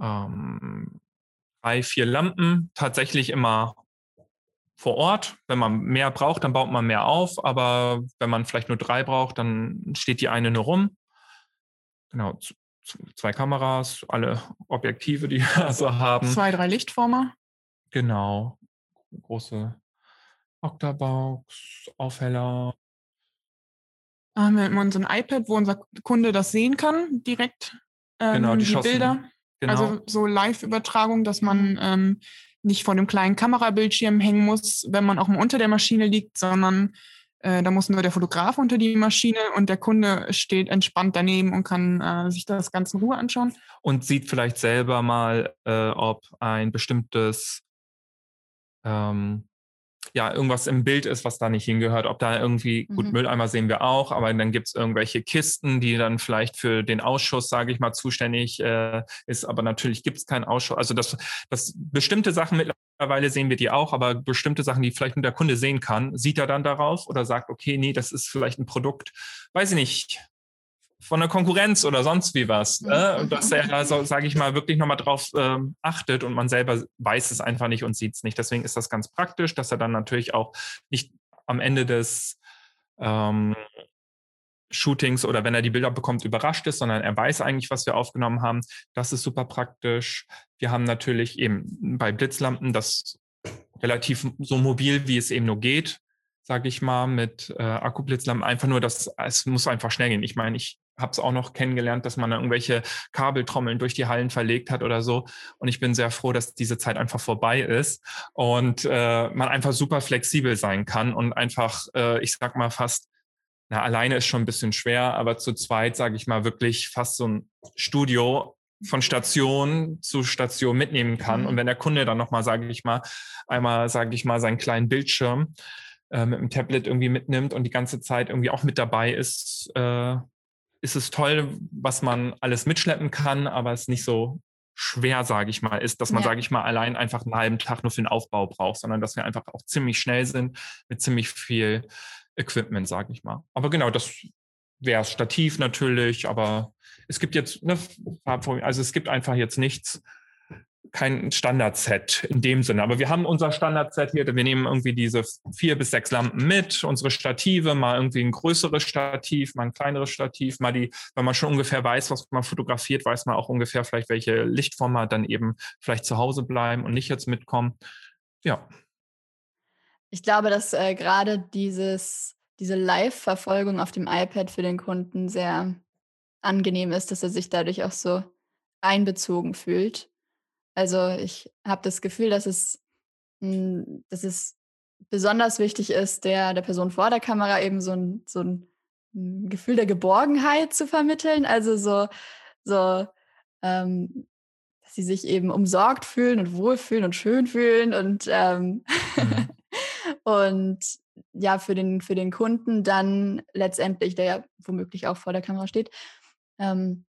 ähm, drei, vier Lampen tatsächlich immer vor Ort. Wenn man mehr braucht, dann baut man mehr auf. Aber wenn man vielleicht nur drei braucht, dann steht die eine nur rum. Genau, zwei Kameras, alle Objektive, die wir so haben. Zwei, drei Lichtformer. Genau. Große Octabox, Aufheller. Da haben wir immer so ein iPad, wo unser Kunde das sehen kann, direkt. Ähm, Genau, die die, Bilder. Genau. Also so Live-Übertragung, dass man ähm, nicht vor dem kleinen Kamerabildschirm hängen muss, wenn man auch mal unter der Maschine liegt, sondern äh, da muss nur der Fotograf unter die Maschine und der Kunde steht entspannt daneben und kann äh, sich das Ganze in Ruhe anschauen. und sieht vielleicht selber mal, äh, ob ein bestimmtes, ähm, ja, irgendwas im Bild ist, was da nicht hingehört, ob da irgendwie, gut, Mhm. Mülleimer sehen wir auch, aber dann gibt es irgendwelche Kisten, die dann vielleicht für den Ausschuss, sage ich mal, zuständig äh, ist, aber natürlich gibt es keinen Ausschuss. Also das, das bestimmte Sachen mittlerweile sehen wir die auch, aber bestimmte Sachen, die vielleicht nur der Kunde sehen kann, sieht er dann darauf oder sagt, okay, nee, das ist vielleicht ein Produkt, weiß ich nicht, von der Konkurrenz oder sonst wie was. Äh? Mhm. Und dass er da, so, sage ich mal, wirklich nochmal drauf ähm, achtet und man selber weiß es einfach nicht und sieht es nicht. Deswegen ist das ganz praktisch, dass er dann natürlich auch nicht am Ende des ähm, Shootings oder wenn er die Bilder bekommt, überrascht ist, sondern er weiß eigentlich, was wir aufgenommen haben. Das ist super praktisch. Wir haben natürlich eben bei Blitzlampen das relativ so mobil, wie es eben nur geht, sage ich mal, mit äh, Akkublitzlampen. Einfach nur, dass es muss einfach schnell gehen. Ich meine, ich habe es auch noch kennengelernt, dass man irgendwelche Kabeltrommeln durch die Hallen verlegt hat oder so. Und ich bin sehr froh, dass diese Zeit einfach vorbei ist und äh, man einfach super flexibel sein kann und einfach, äh, ich sag mal fast, na, alleine ist schon ein bisschen schwer, aber zu zweit, sage ich mal, wirklich fast so ein Studio von Station zu Station mitnehmen kann. Mhm. Und wenn der Kunde dann nochmal, sage ich mal, einmal, sage ich mal, seinen kleinen Bildschirm äh, mit dem Tablet irgendwie mitnimmt und die ganze Zeit irgendwie auch mit dabei ist, äh, ist es toll, was man alles mitschleppen kann, aber es nicht so schwer, sage ich mal, ist, dass man, Ja. sage ich mal, allein einfach einen halben Tag nur für den Aufbau braucht, sondern dass wir einfach auch ziemlich schnell sind mit ziemlich viel Equipment, sage ich mal. Aber genau, das wäre Stativ natürlich, aber es gibt jetzt, ne, also es gibt einfach jetzt nichts, kein Standardset in dem Sinne. Aber wir haben unser Standardset hier, wir nehmen irgendwie diese vier bis sechs Lampen mit, unsere Stative, mal irgendwie ein größeres Stativ, mal ein kleineres Stativ, mal die, wenn man schon ungefähr weiß, was man fotografiert, weiß man auch ungefähr vielleicht, welche Lichtformen dann eben vielleicht zu Hause bleiben und nicht jetzt mitkommen. Ja. Ich glaube, dass äh, gerade dieses, diese Live-Verfolgung auf dem iPad für den Kunden sehr angenehm ist, dass er sich dadurch auch so einbezogen fühlt. Also ich habe das Gefühl, dass es, mh, dass es besonders wichtig ist, der, der Person vor der Kamera eben so ein, so ein Gefühl der Geborgenheit zu vermitteln. Also so, so ähm, dass sie sich eben umsorgt fühlen und wohlfühlen und schön fühlen und, ähm, mhm. und ja, für den, für den Kunden dann letztendlich, der ja womöglich auch vor der Kamera steht, ähm,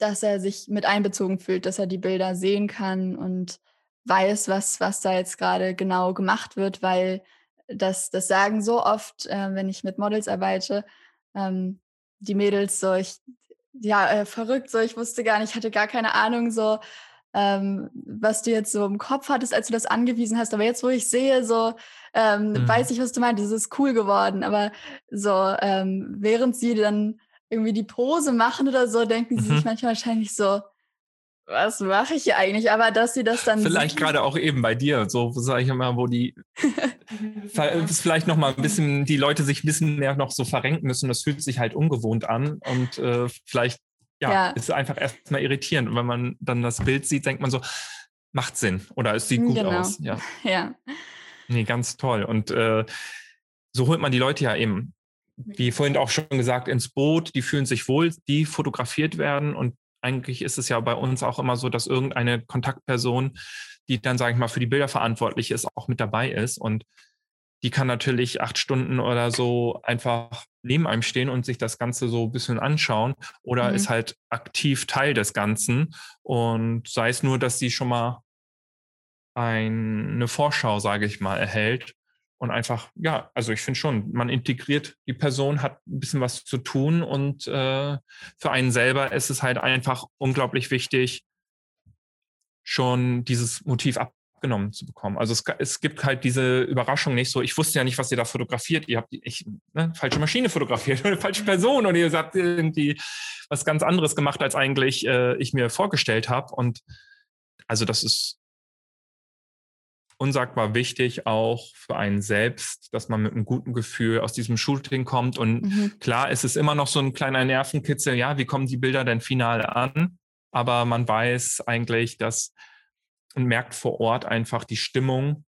dass er sich mit einbezogen fühlt, dass er die Bilder sehen kann und weiß, was, was da jetzt gerade genau gemacht wird, weil das, das sagen so oft, äh, wenn ich mit Models arbeite, ähm, die Mädels so, ich, ja, äh, verrückt, so, ich wusste gar nicht, hatte gar keine Ahnung, so, ähm, was du jetzt so im Kopf hattest, als du das angewiesen hast. Aber jetzt, wo ich sehe, so, ähm, mhm. weiß ich, was du meinst, das ist cool geworden. Aber so, ähm, während sie dann irgendwie die Pose machen oder so, denken mhm. sie sich mhm. manchmal wahrscheinlich so, was mache ich hier eigentlich? Aber dass sie das dann. Vielleicht gerade auch eben bei dir, so sage ich immer, wo die vielleicht noch mal ein bisschen, die Leute sich ein bisschen mehr noch so verrenken müssen. Das fühlt sich halt ungewohnt an und äh, vielleicht ja, ja, ist einfach erstmal irritierend. Und wenn man dann das Bild sieht, denkt man so, macht Sinn oder es sieht gut genau. aus. Ja. ja. Nee, ganz toll. Und äh, so holt man die Leute ja eben, wie vorhin auch schon gesagt, ins Boot, die fühlen sich wohl, die fotografiert werden und eigentlich ist es ja bei uns auch immer so, dass irgendeine Kontaktperson, die dann, sage ich mal, für die Bilder verantwortlich ist, auch mit dabei ist. Und die kann natürlich acht Stunden oder so einfach neben einem stehen und sich das Ganze so ein bisschen anschauen oder mhm. ist halt aktiv Teil des Ganzen. Und sei es nur, dass sie schon mal ein, eine Vorschau, sage ich mal, erhält und einfach, ja, also ich finde schon, man integriert die Person, hat ein bisschen was zu tun und äh, für einen selber ist es halt einfach unglaublich wichtig, schon dieses Motiv abgenommen zu bekommen. Also es, es gibt halt diese Überraschung nicht so, ich wusste ja nicht, was ihr da fotografiert, ihr habt die ich, ne, falsche Maschine fotografiert oder falsche Person und ihr habt irgendwie was ganz anderes gemacht, als eigentlich äh, ich mir vorgestellt habe und also das ist unsagbar wichtig auch für einen selbst, dass man mit einem guten Gefühl aus diesem Shooting kommt. Und mhm. klar, es ist immer noch so ein kleiner Nervenkitzel, ja, wie kommen die Bilder denn final an? Aber man weiß eigentlich, dass und merkt vor Ort einfach die Stimmung,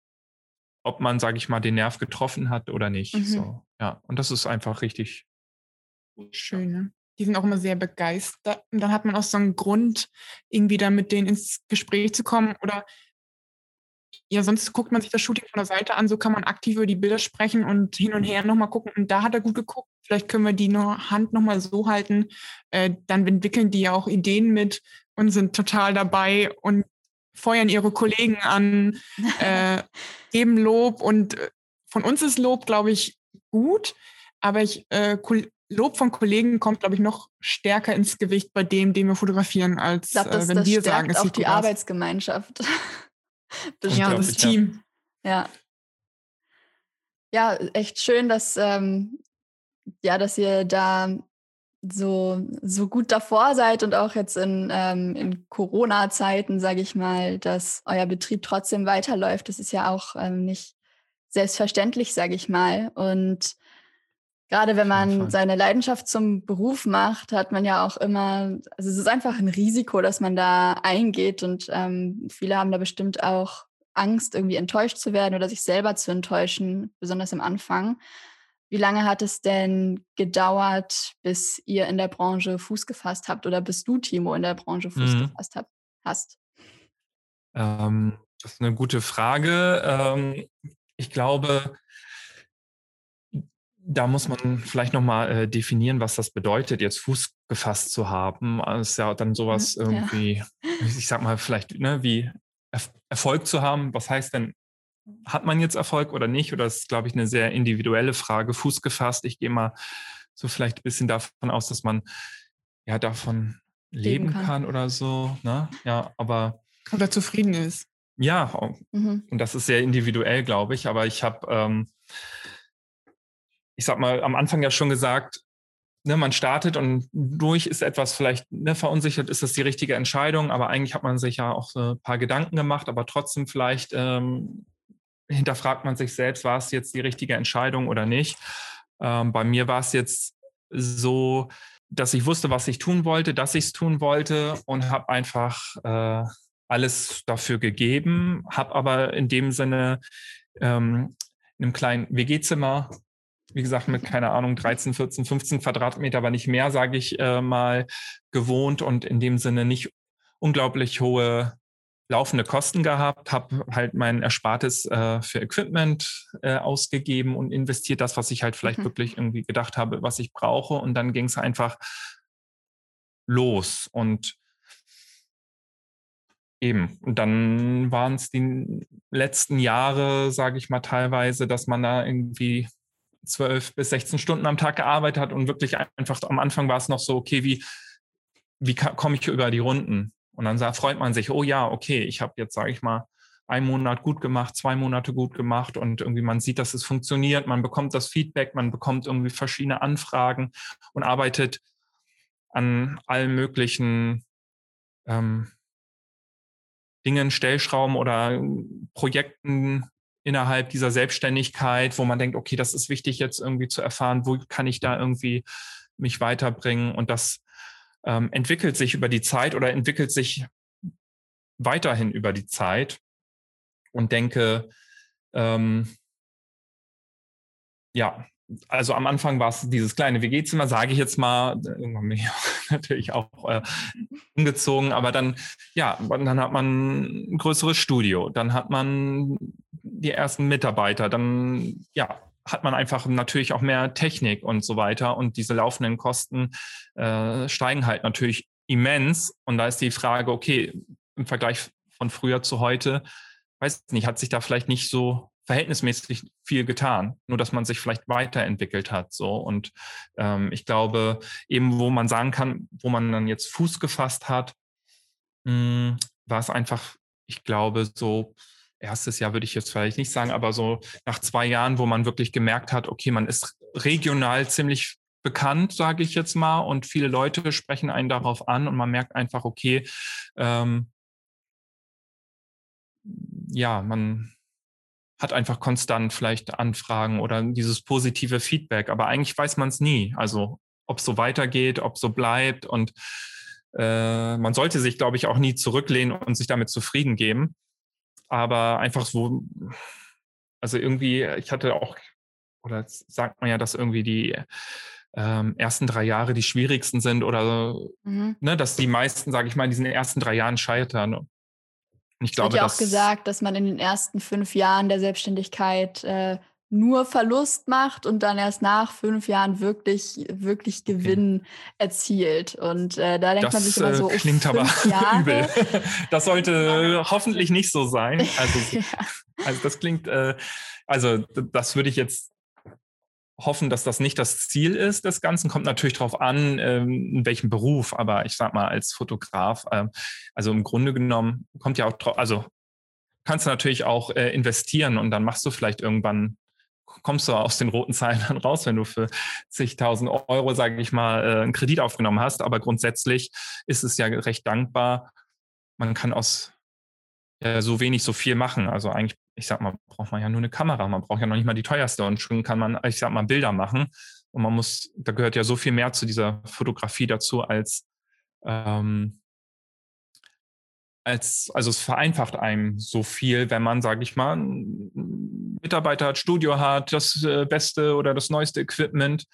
ob man, sage ich mal, den Nerv getroffen hat oder nicht. Mhm. So, ja, und das ist einfach richtig schön. Ne? Die sind auch immer sehr begeistert. Und dann hat man auch so einen Grund, irgendwie da mit denen ins Gespräch zu kommen oder ja, sonst guckt man sich das Shooting von der Seite an, so kann man aktiv über die Bilder sprechen und hin und her nochmal gucken. Und da hat er gut geguckt. Vielleicht können wir die Hand nochmal so halten. Äh, dann entwickeln die ja auch Ideen mit und sind total dabei und feuern ihre Kollegen an, äh, geben Lob. Und äh, von uns ist Lob, glaube ich, gut. Aber ich, äh, Lob von Kollegen kommt, glaube ich, noch stärker ins Gewicht bei dem, den wir fotografieren, als glaub, das, äh, wenn das wir sagen, es auch die Arbeitsgemeinschaft. ja, das Team. Ja. Ja, echt schön, dass, ähm, ja, dass ihr da so, so gut davor seid und auch jetzt in, ähm, in Corona-Zeiten, sage ich mal, dass euer Betrieb trotzdem weiterläuft. Das ist ja auch ähm, nicht selbstverständlich, sage ich mal. Und gerade wenn man seine Leidenschaft zum Beruf macht, hat man ja auch immer, also es ist einfach ein Risiko, dass man da eingeht und ähm, viele haben da bestimmt auch Angst, irgendwie enttäuscht zu werden oder sich selber zu enttäuschen, besonders am Anfang. Wie lange hat es denn gedauert, bis ihr in der Branche Fuß gefasst habt oder bis du, Timo, in der Branche Fuß mhm. gefasst hab, hast? Ähm, das ist eine gute Frage. Ähm, ich glaube, da muss man vielleicht nochmal äh, definieren, was das bedeutet, jetzt Fuß gefasst zu haben. Das also, ist ja dann sowas ja. irgendwie, ich sag mal, vielleicht ne, wie Erfolg zu haben. Was heißt denn, hat man jetzt Erfolg oder nicht? Oder das ist, glaube ich, eine sehr individuelle Frage. Fuß gefasst. Ich gehe mal so vielleicht ein bisschen davon aus, dass man ja davon leben, leben kann. kann. oder so. Ne? Ja, aber. Oder zufrieden ist. Ja, mhm. und das ist sehr individuell, glaube ich. Aber ich habe ähm, ich sag mal, am Anfang ja schon gesagt, ne, man startet und durch ist etwas vielleicht ne, verunsichert, ist das die richtige Entscheidung, aber eigentlich hat man sich ja auch ein paar Gedanken gemacht, aber trotzdem vielleicht ähm, hinterfragt man sich selbst, war es jetzt die richtige Entscheidung oder nicht. Ähm, bei mir war es jetzt so, dass ich wusste, was ich tun wollte, dass ich es tun wollte und habe einfach äh, alles dafür gegeben, habe aber in dem Sinne ähm, in einem kleinen WG-Zimmer, wie gesagt, mit, keine Ahnung, 13, 14, 15 Quadratmeter, aber nicht mehr, sage ich äh, mal, gewohnt und in dem Sinne nicht unglaublich hohe laufende Kosten gehabt, habe halt mein Erspartes äh, für Equipment äh, ausgegeben und investiert das, was ich halt vielleicht mhm. wirklich irgendwie gedacht habe, was ich brauche. Und dann ging es einfach los. Und eben, und dann waren es die letzten Jahre, sage ich mal teilweise, dass man da irgendwie zwölf bis 16 Stunden am Tag gearbeitet hat und wirklich einfach am Anfang war es noch so, okay, wie, wie komme ich über die Runden? Und dann freut man sich, oh ja, okay, ich habe jetzt, sage ich mal, einen Monat gut gemacht, zwei Monate gut gemacht und irgendwie man sieht, dass es funktioniert, man bekommt das Feedback, man bekommt irgendwie verschiedene Anfragen und arbeitet an allen möglichen ähm, Dingen, Stellschrauben oder Projekten innerhalb dieser Selbstständigkeit, wo man denkt, okay, das ist wichtig jetzt irgendwie zu erfahren, wo kann ich da irgendwie mich weiterbringen? Und das ähm, entwickelt sich über die Zeit oder entwickelt sich weiterhin über die Zeit. Und denke, ähm, ja, also am Anfang war es dieses kleine WG-Zimmer, sage ich jetzt mal, irgendwann bin ich natürlich auch äh, umgezogen, aber dann, ja, dann hat man ein größeres Studio, dann hat man die ersten Mitarbeiter, dann, ja, hat man einfach natürlich auch mehr Technik und so weiter. Und diese laufenden Kosten äh, steigen halt natürlich immens. Und da ist die Frage, okay, im Vergleich von früher zu heute, weiß nicht, hat sich da vielleicht nicht so verhältnismäßig viel getan, nur dass man sich vielleicht weiterentwickelt hat. So und ähm, ich glaube, eben wo man sagen kann, wo man dann jetzt Fuß gefasst hat, mh, hm, war es einfach, ich glaube, so erstes Jahr würde ich jetzt vielleicht nicht sagen, aber so nach zwei Jahren, wo man wirklich gemerkt hat, okay, man ist regional ziemlich bekannt, sage ich jetzt mal, und viele Leute sprechen einen darauf an und man merkt einfach, okay, ähm, ja, man hat einfach konstant vielleicht Anfragen oder dieses positive Feedback, aber eigentlich weiß man es nie. Also ob es so weitergeht, ob es so bleibt und äh, man sollte sich, glaube ich, auch nie zurücklehnen und sich damit zufrieden geben aber einfach so, also irgendwie, ich hatte auch, oder sagt man ja, dass irgendwie die ähm, ersten drei Jahre die schwierigsten sind oder mhm. ne, dass die meisten, sage ich mal, in diesen ersten drei Jahren scheitern. Ich glaube, ich ja auch gesagt, dass man in den ersten fünf Jahren der Selbstständigkeit äh, nur Verlust macht und dann erst nach fünf Jahren wirklich, wirklich Gewinn okay. erzielt. Und äh, da denkt das, man sich immer so, äh, klingt aber Jahre. übel. Das sollte hoffentlich nicht so sein. Also, ja. also das klingt, äh, also das würde ich jetzt hoffen, dass das nicht das Ziel ist des Ganzen. Kommt natürlich darauf an, ähm, in welchem Beruf, aber ich sag mal als Fotograf, ähm, also im Grunde genommen kommt ja auch, also kannst du natürlich auch äh, investieren und dann machst du vielleicht irgendwann kommst du aus den roten Zahlen dann raus, wenn du für zigtausend Euro, sage ich mal, äh, einen Kredit aufgenommen hast. Aber grundsätzlich ist es ja recht dankbar. Man kann aus so wenig so viel machen. Also eigentlich, ich sag mal, braucht man ja nur eine Kamera. Man braucht ja noch nicht mal die teuerste und schon kann man, ich sag mal, Bilder machen. Und man muss, da gehört ja so viel mehr zu dieser Fotografie dazu als ähm, als, also es vereinfacht einem so viel, wenn man, sage ich mal, Mitarbeiter hat, Studio hat, das äh, beste oder das neueste Equipment.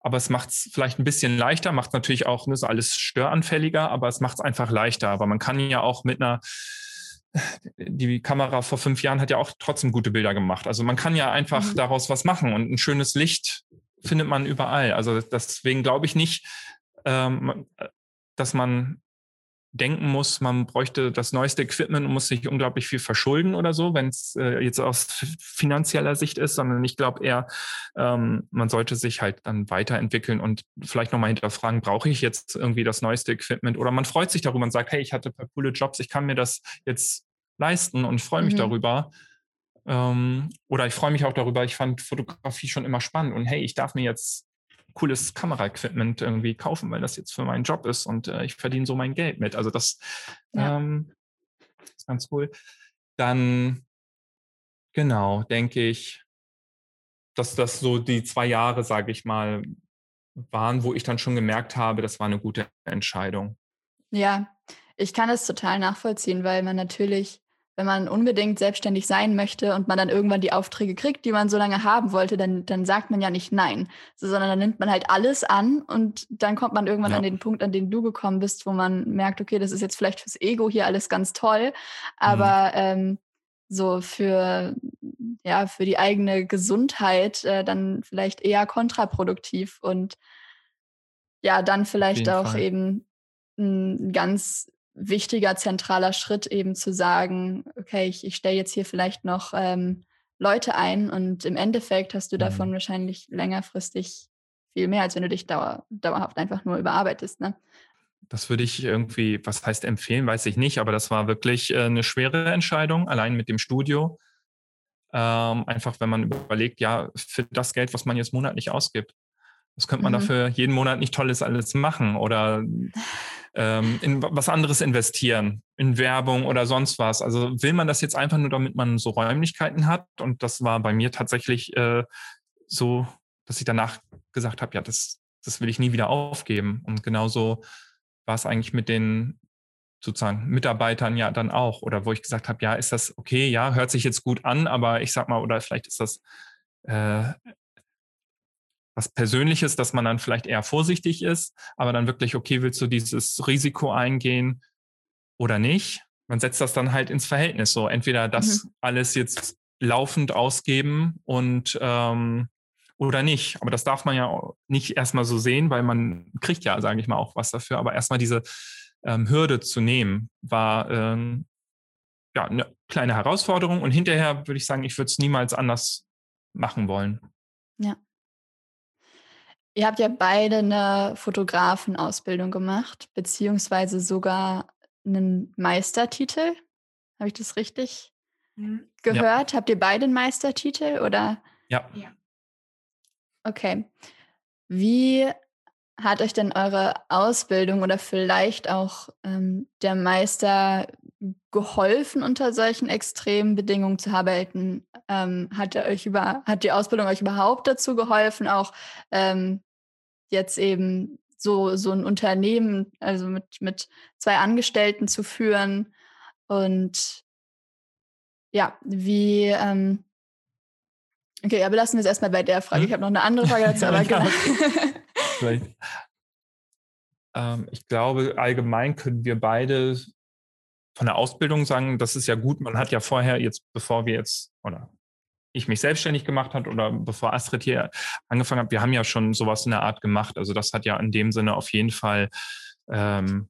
Aber es macht es vielleicht ein bisschen leichter, macht natürlich auch, ist alles störanfälliger, aber es macht es einfach leichter. Aber man kann ja auch mit einer, die Kamera vor fünf Jahren hat ja auch trotzdem gute Bilder gemacht. Also man kann ja einfach mhm. daraus was machen und ein schönes Licht findet man überall. Also deswegen glaube ich nicht, ähm, dass man denken muss, man bräuchte das neueste Equipment und muss sich unglaublich viel verschulden oder so, wenn es äh, jetzt aus finanzieller Sicht ist, sondern ich glaube eher, ähm, man sollte sich halt dann weiterentwickeln und vielleicht nochmal hinterfragen, brauche ich jetzt irgendwie das neueste Equipment oder man freut sich darüber und sagt, hey, ich hatte ein paar coole Jobs, ich kann mir das jetzt leisten und freue mich mhm. darüber. Ähm, oder ich freue mich auch darüber, ich fand Fotografie schon immer spannend und hey, ich darf mir jetzt cooles Kameraequipment irgendwie kaufen, weil das jetzt für meinen Job ist und äh, ich verdiene so mein Geld mit. Also das ja. ähm, ist ganz cool. Dann, genau, denke ich, dass das so die zwei Jahre, sage ich mal, waren, wo ich dann schon gemerkt habe, das war eine gute Entscheidung. Ja, ich kann es total nachvollziehen, weil man natürlich wenn man unbedingt selbstständig sein möchte und man dann irgendwann die Aufträge kriegt, die man so lange haben wollte, dann, dann sagt man ja nicht nein, so, sondern dann nimmt man halt alles an und dann kommt man irgendwann ja. an den Punkt, an den du gekommen bist, wo man merkt, okay, das ist jetzt vielleicht fürs Ego hier alles ganz toll, aber mhm. ähm, so für, ja, für die eigene Gesundheit äh, dann vielleicht eher kontraproduktiv und ja, dann vielleicht auch Fall. eben ein ganz wichtiger, zentraler Schritt eben zu sagen, okay, ich, ich stelle jetzt hier vielleicht noch ähm, Leute ein und im Endeffekt hast du davon mhm. wahrscheinlich längerfristig viel mehr, als wenn du dich dauer, dauerhaft einfach nur überarbeitest. Ne? Das würde ich irgendwie, was heißt empfehlen, weiß ich nicht, aber das war wirklich äh, eine schwere Entscheidung, allein mit dem Studio. Ähm, einfach, wenn man überlegt, ja, für das Geld, was man jetzt monatlich ausgibt, was könnte man mhm. dafür jeden Monat nicht Tolles alles machen oder ähm, in was anderes investieren, in Werbung oder sonst was. Also will man das jetzt einfach nur, damit man so Räumlichkeiten hat? Und das war bei mir tatsächlich äh, so, dass ich danach gesagt habe, ja, das, das will ich nie wieder aufgeben. Und genauso war es eigentlich mit den sozusagen Mitarbeitern ja dann auch. Oder wo ich gesagt habe, ja, ist das okay, ja, hört sich jetzt gut an, aber ich sag mal, oder vielleicht ist das äh, was Persönliches, dass man dann vielleicht eher vorsichtig ist, aber dann wirklich, okay, willst du dieses Risiko eingehen oder nicht? Man setzt das dann halt ins Verhältnis. So entweder das mhm. alles jetzt laufend ausgeben und ähm, oder nicht. Aber das darf man ja nicht erstmal so sehen, weil man kriegt ja, sage ich mal, auch was dafür. Aber erstmal diese ähm, Hürde zu nehmen, war ähm, ja eine kleine Herausforderung. Und hinterher würde ich sagen, ich würde es niemals anders machen wollen. Ja. Ihr habt ja beide eine Fotografenausbildung gemacht, beziehungsweise sogar einen Meistertitel. Habe ich das richtig mhm. gehört? Ja. Habt ihr beide einen Meistertitel oder? Ja. ja. Okay. Wie hat euch denn eure Ausbildung oder vielleicht auch ähm, der Meister geholfen, unter solchen extremen Bedingungen zu arbeiten? Ähm, hat er euch über, hat die Ausbildung euch überhaupt dazu geholfen, auch ähm, jetzt eben so, so ein Unternehmen, also mit, mit zwei Angestellten zu führen? Und ja, wie, ähm, okay, aber lassen wir es erstmal bei der Frage. Hm? Ich habe noch eine andere Frage dazu, aber genau. ähm, ich glaube, allgemein können wir beide von der Ausbildung sagen, das ist ja gut. Man hat ja vorher jetzt, bevor wir jetzt, oder ich mich selbstständig gemacht hat oder bevor Astrid hier angefangen hat, wir haben ja schon sowas in der Art gemacht. Also das hat ja in dem Sinne auf jeden Fall, ähm,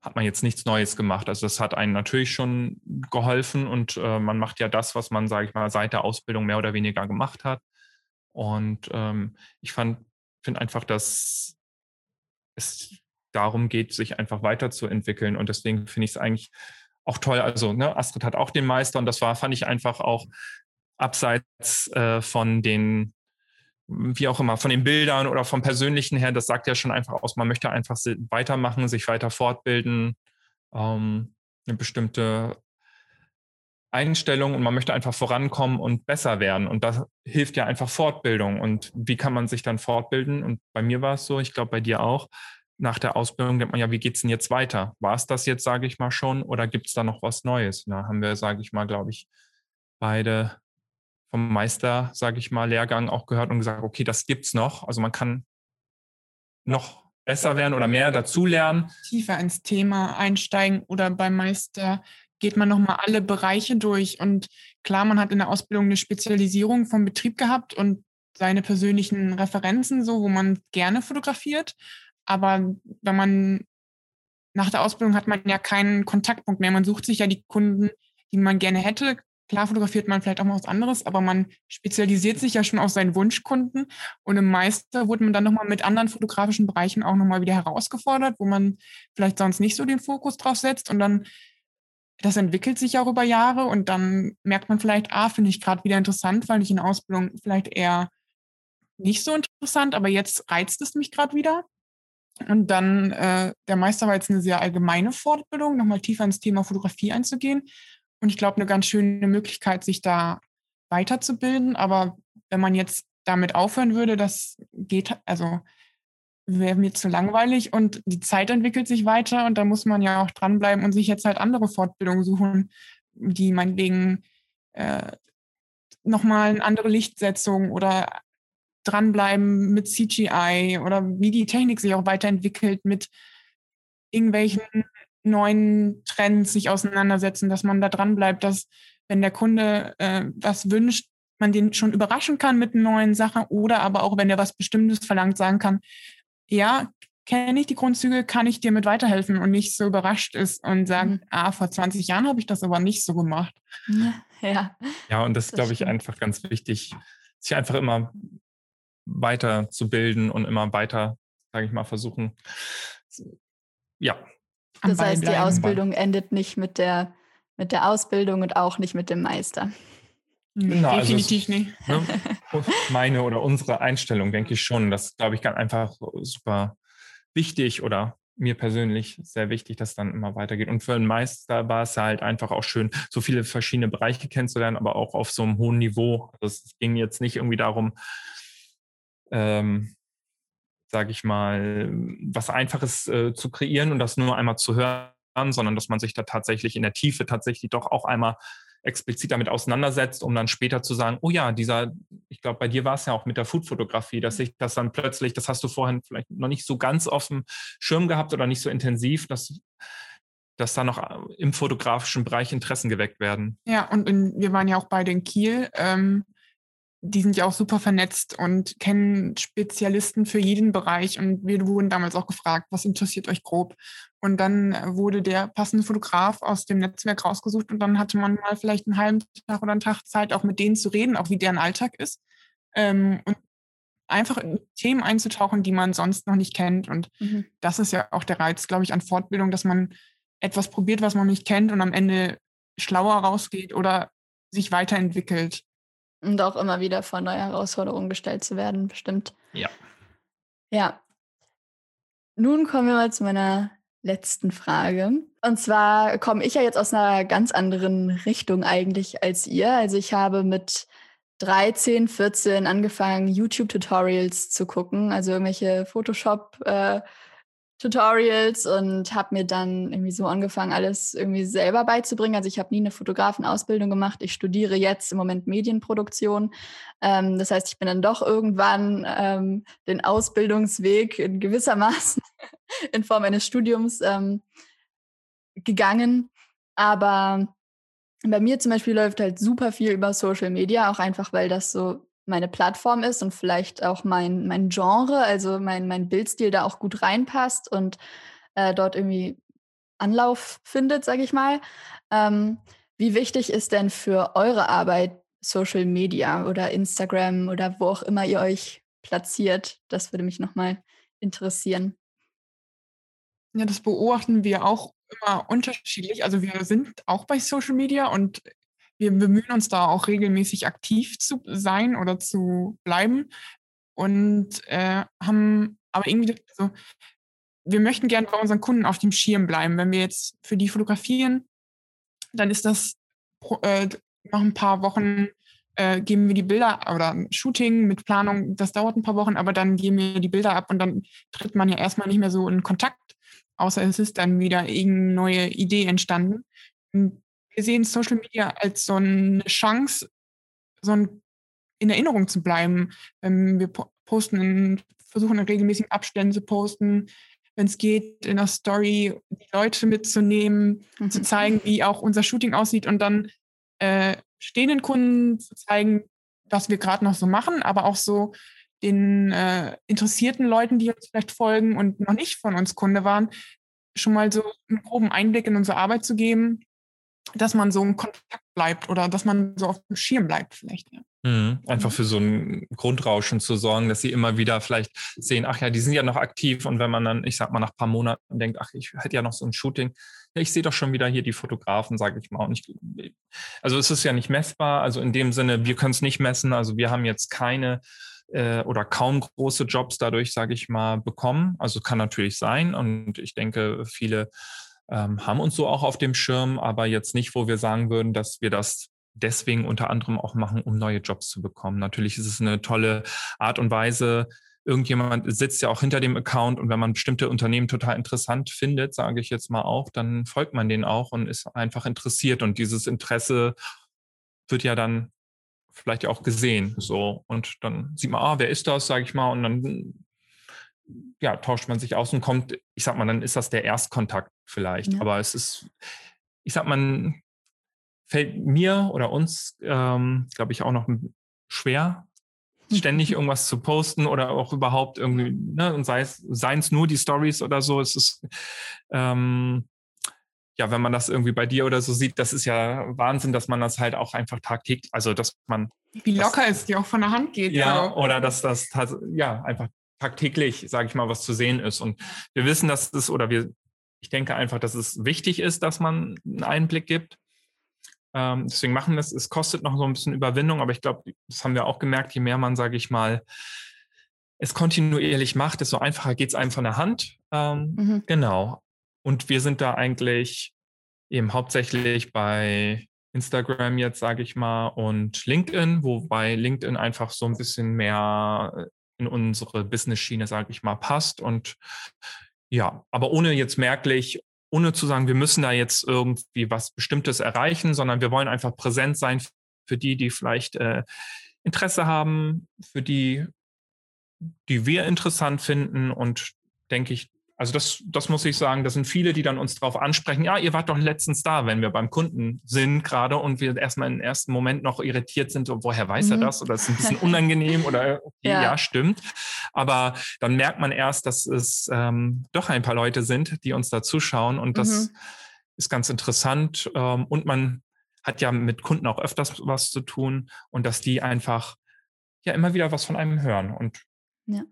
hat man jetzt nichts Neues gemacht. Also das hat einen natürlich schon geholfen und äh, man macht ja das, was man, sage ich mal, seit der Ausbildung mehr oder weniger gemacht hat. Und ähm, ich fand, finde einfach, dass es darum geht, sich einfach weiterzuentwickeln. Und deswegen finde ich es eigentlich auch toll. Also, ne, Astrid hat auch den Meister und das war, fand ich einfach auch abseits äh, von den, wie auch immer, von den Bildern oder vom Persönlichen her, das sagt ja schon einfach aus, man möchte einfach weitermachen, sich weiter fortbilden, ähm, eine bestimmte Einstellung und man möchte einfach vorankommen und besser werden. Und das hilft ja einfach Fortbildung. Und wie kann man sich dann fortbilden? Und bei mir war es so, ich glaube bei dir auch, nach der Ausbildung denkt man ja, wie geht es denn jetzt weiter? War es das jetzt, sage ich mal schon, oder gibt es da noch was Neues? Da haben wir, sage ich mal, glaube ich, beide vom Meister, sage ich mal, Lehrgang auch gehört und gesagt, okay, das gibt's noch. Also man kann noch besser werden oder mehr dazulernen. Tiefer ins Thema einsteigen oder beim Meister geht man nochmal alle Bereiche durch. Und klar, man hat in der Ausbildung eine Spezialisierung vom Betrieb gehabt und seine persönlichen Referenzen, so wo man gerne fotografiert. Aber wenn man nach der Ausbildung hat man ja keinen Kontaktpunkt mehr. Man sucht sich ja die Kunden, die man gerne hätte, Klar fotografiert man vielleicht auch mal was anderes, aber man spezialisiert sich ja schon auf seinen Wunschkunden. Und im Meister wurde man dann nochmal mit anderen fotografischen Bereichen auch nochmal wieder herausgefordert, wo man vielleicht sonst nicht so den Fokus drauf setzt. Und dann, das entwickelt sich auch über Jahre und dann merkt man vielleicht, ah, finde ich gerade wieder interessant, weil ich in Ausbildung vielleicht eher nicht so interessant, aber jetzt reizt es mich gerade wieder. Und dann, äh, der Meister war jetzt eine sehr allgemeine Fortbildung, nochmal tiefer ins Thema Fotografie einzugehen. Und ich glaube, eine ganz schöne Möglichkeit, sich da weiterzubilden. Aber wenn man jetzt damit aufhören würde, das geht, also wäre mir zu langweilig und die Zeit entwickelt sich weiter und da muss man ja auch dranbleiben und sich jetzt halt andere Fortbildungen suchen. die meinetwegen äh, nochmal eine andere Lichtsetzung oder dranbleiben mit CGI oder wie die Technik sich auch weiterentwickelt mit irgendwelchen neuen Trends sich auseinandersetzen, dass man da dran bleibt, dass wenn der Kunde äh, was wünscht, man den schon überraschen kann mit neuen Sachen oder aber auch, wenn er was Bestimmtes verlangt, sagen kann, ja, kenne ich die Grundzüge, kann ich dir mit weiterhelfen und nicht so überrascht ist und sagt, mhm. ah, vor 20 Jahren habe ich das aber nicht so gemacht. Ja, ja und das, das glaube ich, einfach ganz wichtig, sich einfach immer weiterzubilden und immer weiter, sage ich mal, versuchen. Ja. Das heißt, die Ausbildung endet nicht mit der, mit der Ausbildung und auch nicht mit dem Meister. Genau, also Definitiv also nicht. Ne, meine oder unsere Einstellung, denke ich schon. Das, glaube ich, ganz einfach super wichtig oder mir persönlich sehr wichtig, dass es dann immer weitergeht. Und für einen Meister war es halt einfach auch schön, so viele verschiedene Bereiche kennenzulernen, aber auch auf so einem hohen Niveau. Also es ging jetzt nicht irgendwie darum, ähm, sage ich mal, was Einfaches äh, zu kreieren und das nur einmal zu hören, sondern dass man sich da tatsächlich in der Tiefe tatsächlich doch auch einmal explizit damit auseinandersetzt, um dann später zu sagen, oh ja, dieser, ich glaube, bei dir war es ja auch mit der Foodfotografie, dass sich das dann plötzlich, das hast du vorhin vielleicht noch nicht so ganz auf dem Schirm gehabt oder nicht so intensiv, dass, dass da noch äh, im fotografischen Bereich Interessen geweckt werden. Ja, und in, wir waren ja auch beide in Kiel. Ähm, die sind ja auch super vernetzt und kennen Spezialisten für jeden Bereich. Und wir wurden damals auch gefragt, was interessiert euch grob? Und dann wurde der passende Fotograf aus dem Netzwerk rausgesucht und dann hatte man mal vielleicht einen halben Tag oder einen Tag Zeit, auch mit denen zu reden, auch wie deren Alltag ist. Ähm, und einfach in Themen einzutauchen, die man sonst noch nicht kennt. Und mhm. das ist ja auch der Reiz, glaube ich, an Fortbildung, dass man etwas probiert, was man nicht kennt und am Ende schlauer rausgeht oder sich weiterentwickelt. Und auch immer wieder vor neue Herausforderungen gestellt zu werden, bestimmt. Ja. Ja. Nun kommen wir mal zu meiner letzten Frage. Und zwar komme ich ja jetzt aus einer ganz anderen Richtung eigentlich als ihr. Also ich habe mit 13, 14 angefangen, YouTube-Tutorials zu gucken, also irgendwelche Photoshop- äh, Tutorials und habe mir dann irgendwie so angefangen, alles irgendwie selber beizubringen. Also ich habe nie eine Fotografenausbildung gemacht. Ich studiere jetzt im Moment Medienproduktion. Ähm, das heißt, ich bin dann doch irgendwann ähm, den Ausbildungsweg in gewissermaßen in Form eines Studiums ähm, gegangen. Aber bei mir zum Beispiel läuft halt super viel über Social Media, auch einfach, weil das so meine Plattform ist und vielleicht auch mein, mein Genre, also mein, mein Bildstil da auch gut reinpasst und äh, dort irgendwie Anlauf findet, sage ich mal. Ähm, wie wichtig ist denn für eure Arbeit Social Media oder Instagram oder wo auch immer ihr euch platziert? Das würde mich nochmal interessieren. Ja, das beobachten wir auch immer unterschiedlich. Also wir sind auch bei Social Media und wir bemühen uns da auch regelmäßig aktiv zu sein oder zu bleiben und äh, haben aber irgendwie, also wir möchten gerne bei unseren Kunden auf dem Schirm bleiben. Wenn wir jetzt für die fotografieren, dann ist das äh, nach ein paar Wochen äh, geben wir die Bilder oder Shooting mit Planung, das dauert ein paar Wochen, aber dann geben wir die Bilder ab und dann tritt man ja erstmal nicht mehr so in Kontakt, außer es ist dann wieder irgendeine neue Idee entstanden. Und wir sehen Social Media als so eine Chance, so ein, in Erinnerung zu bleiben. Ähm, wir posten in, versuchen in regelmäßigen Abständen zu posten, wenn es geht, in der Story die Leute mitzunehmen, mhm. zu zeigen, wie auch unser Shooting aussieht und dann äh, stehenden Kunden zu zeigen, was wir gerade noch so machen, aber auch so den äh, interessierten Leuten, die uns vielleicht folgen und noch nicht von uns Kunde waren, schon mal so einen groben Einblick in unsere Arbeit zu geben dass man so in Kontakt bleibt oder dass man so auf dem Schirm bleibt vielleicht. Ja. Mhm. Einfach mhm. für so ein Grundrauschen zu sorgen, dass sie immer wieder vielleicht sehen, ach ja, die sind ja noch aktiv und wenn man dann, ich sag mal, nach ein paar Monaten denkt, ach, ich hätte ja noch so ein Shooting, ja, ich sehe doch schon wieder hier die Fotografen, sage ich mal. Und ich, also es ist ja nicht messbar, also in dem Sinne, wir können es nicht messen, also wir haben jetzt keine äh, oder kaum große Jobs dadurch, sage ich mal, bekommen. Also kann natürlich sein und ich denke, viele ähm, haben uns so auch auf dem Schirm, aber jetzt nicht, wo wir sagen würden, dass wir das deswegen unter anderem auch machen, um neue Jobs zu bekommen. Natürlich ist es eine tolle Art und Weise, irgendjemand sitzt ja auch hinter dem Account und wenn man bestimmte Unternehmen total interessant findet, sage ich jetzt mal auch, dann folgt man denen auch und ist einfach interessiert und dieses Interesse wird ja dann vielleicht auch gesehen, so und dann sieht man, ah, wer ist das, sage ich mal, und dann ja, tauscht man sich aus und kommt, ich sag mal, dann ist das der Erstkontakt vielleicht, ja. aber es ist, ich sag mal, fällt mir oder uns, ähm, glaube ich, auch noch schwer, ständig irgendwas zu posten oder auch überhaupt irgendwie, ne, und sei es, seien es nur die Stories oder so, es ist, ähm, ja, wenn man das irgendwie bei dir oder so sieht, das ist ja Wahnsinn, dass man das halt auch einfach tagtäglich, also dass man. Wie locker es dir auch von der Hand geht. Ja, so. oder dass das ja einfach tagtäglich, sage ich mal, was zu sehen ist. Und wir wissen, dass es, oder wir, ich denke einfach, dass es wichtig ist, dass man einen Einblick gibt. Ähm, deswegen machen wir es. Es kostet noch so ein bisschen Überwindung, aber ich glaube, das haben wir auch gemerkt, je mehr man, sage ich mal, es kontinuierlich macht, desto einfacher geht es einem von der Hand. Ähm, mhm. Genau. Und wir sind da eigentlich eben hauptsächlich bei Instagram jetzt, sage ich mal, und LinkedIn, wobei LinkedIn einfach so ein bisschen mehr in unsere Business-Schiene, sage ich mal, passt. Und ja, aber ohne jetzt merklich ohne zu sagen, wir müssen da jetzt irgendwie was Bestimmtes erreichen, sondern wir wollen einfach präsent sein für die, die vielleicht äh, Interesse haben, für die, die wir interessant finden und denke ich, also das, das muss ich sagen, das sind viele, die dann uns darauf ansprechen, ja, ihr wart doch letztens da, wenn wir beim Kunden sind gerade und wir erstmal im ersten Moment noch irritiert sind, so, woher weiß mhm. er das? Oder ist ein bisschen unangenehm oder okay, ja. ja. stimmt. Aber dann merkt man erst, dass es ähm, doch ein paar Leute sind, die uns da zuschauen und das mhm. ist ganz interessant. Ähm, und man hat ja mit Kunden auch öfters was zu tun und dass die einfach ja immer wieder was von einem hören und ja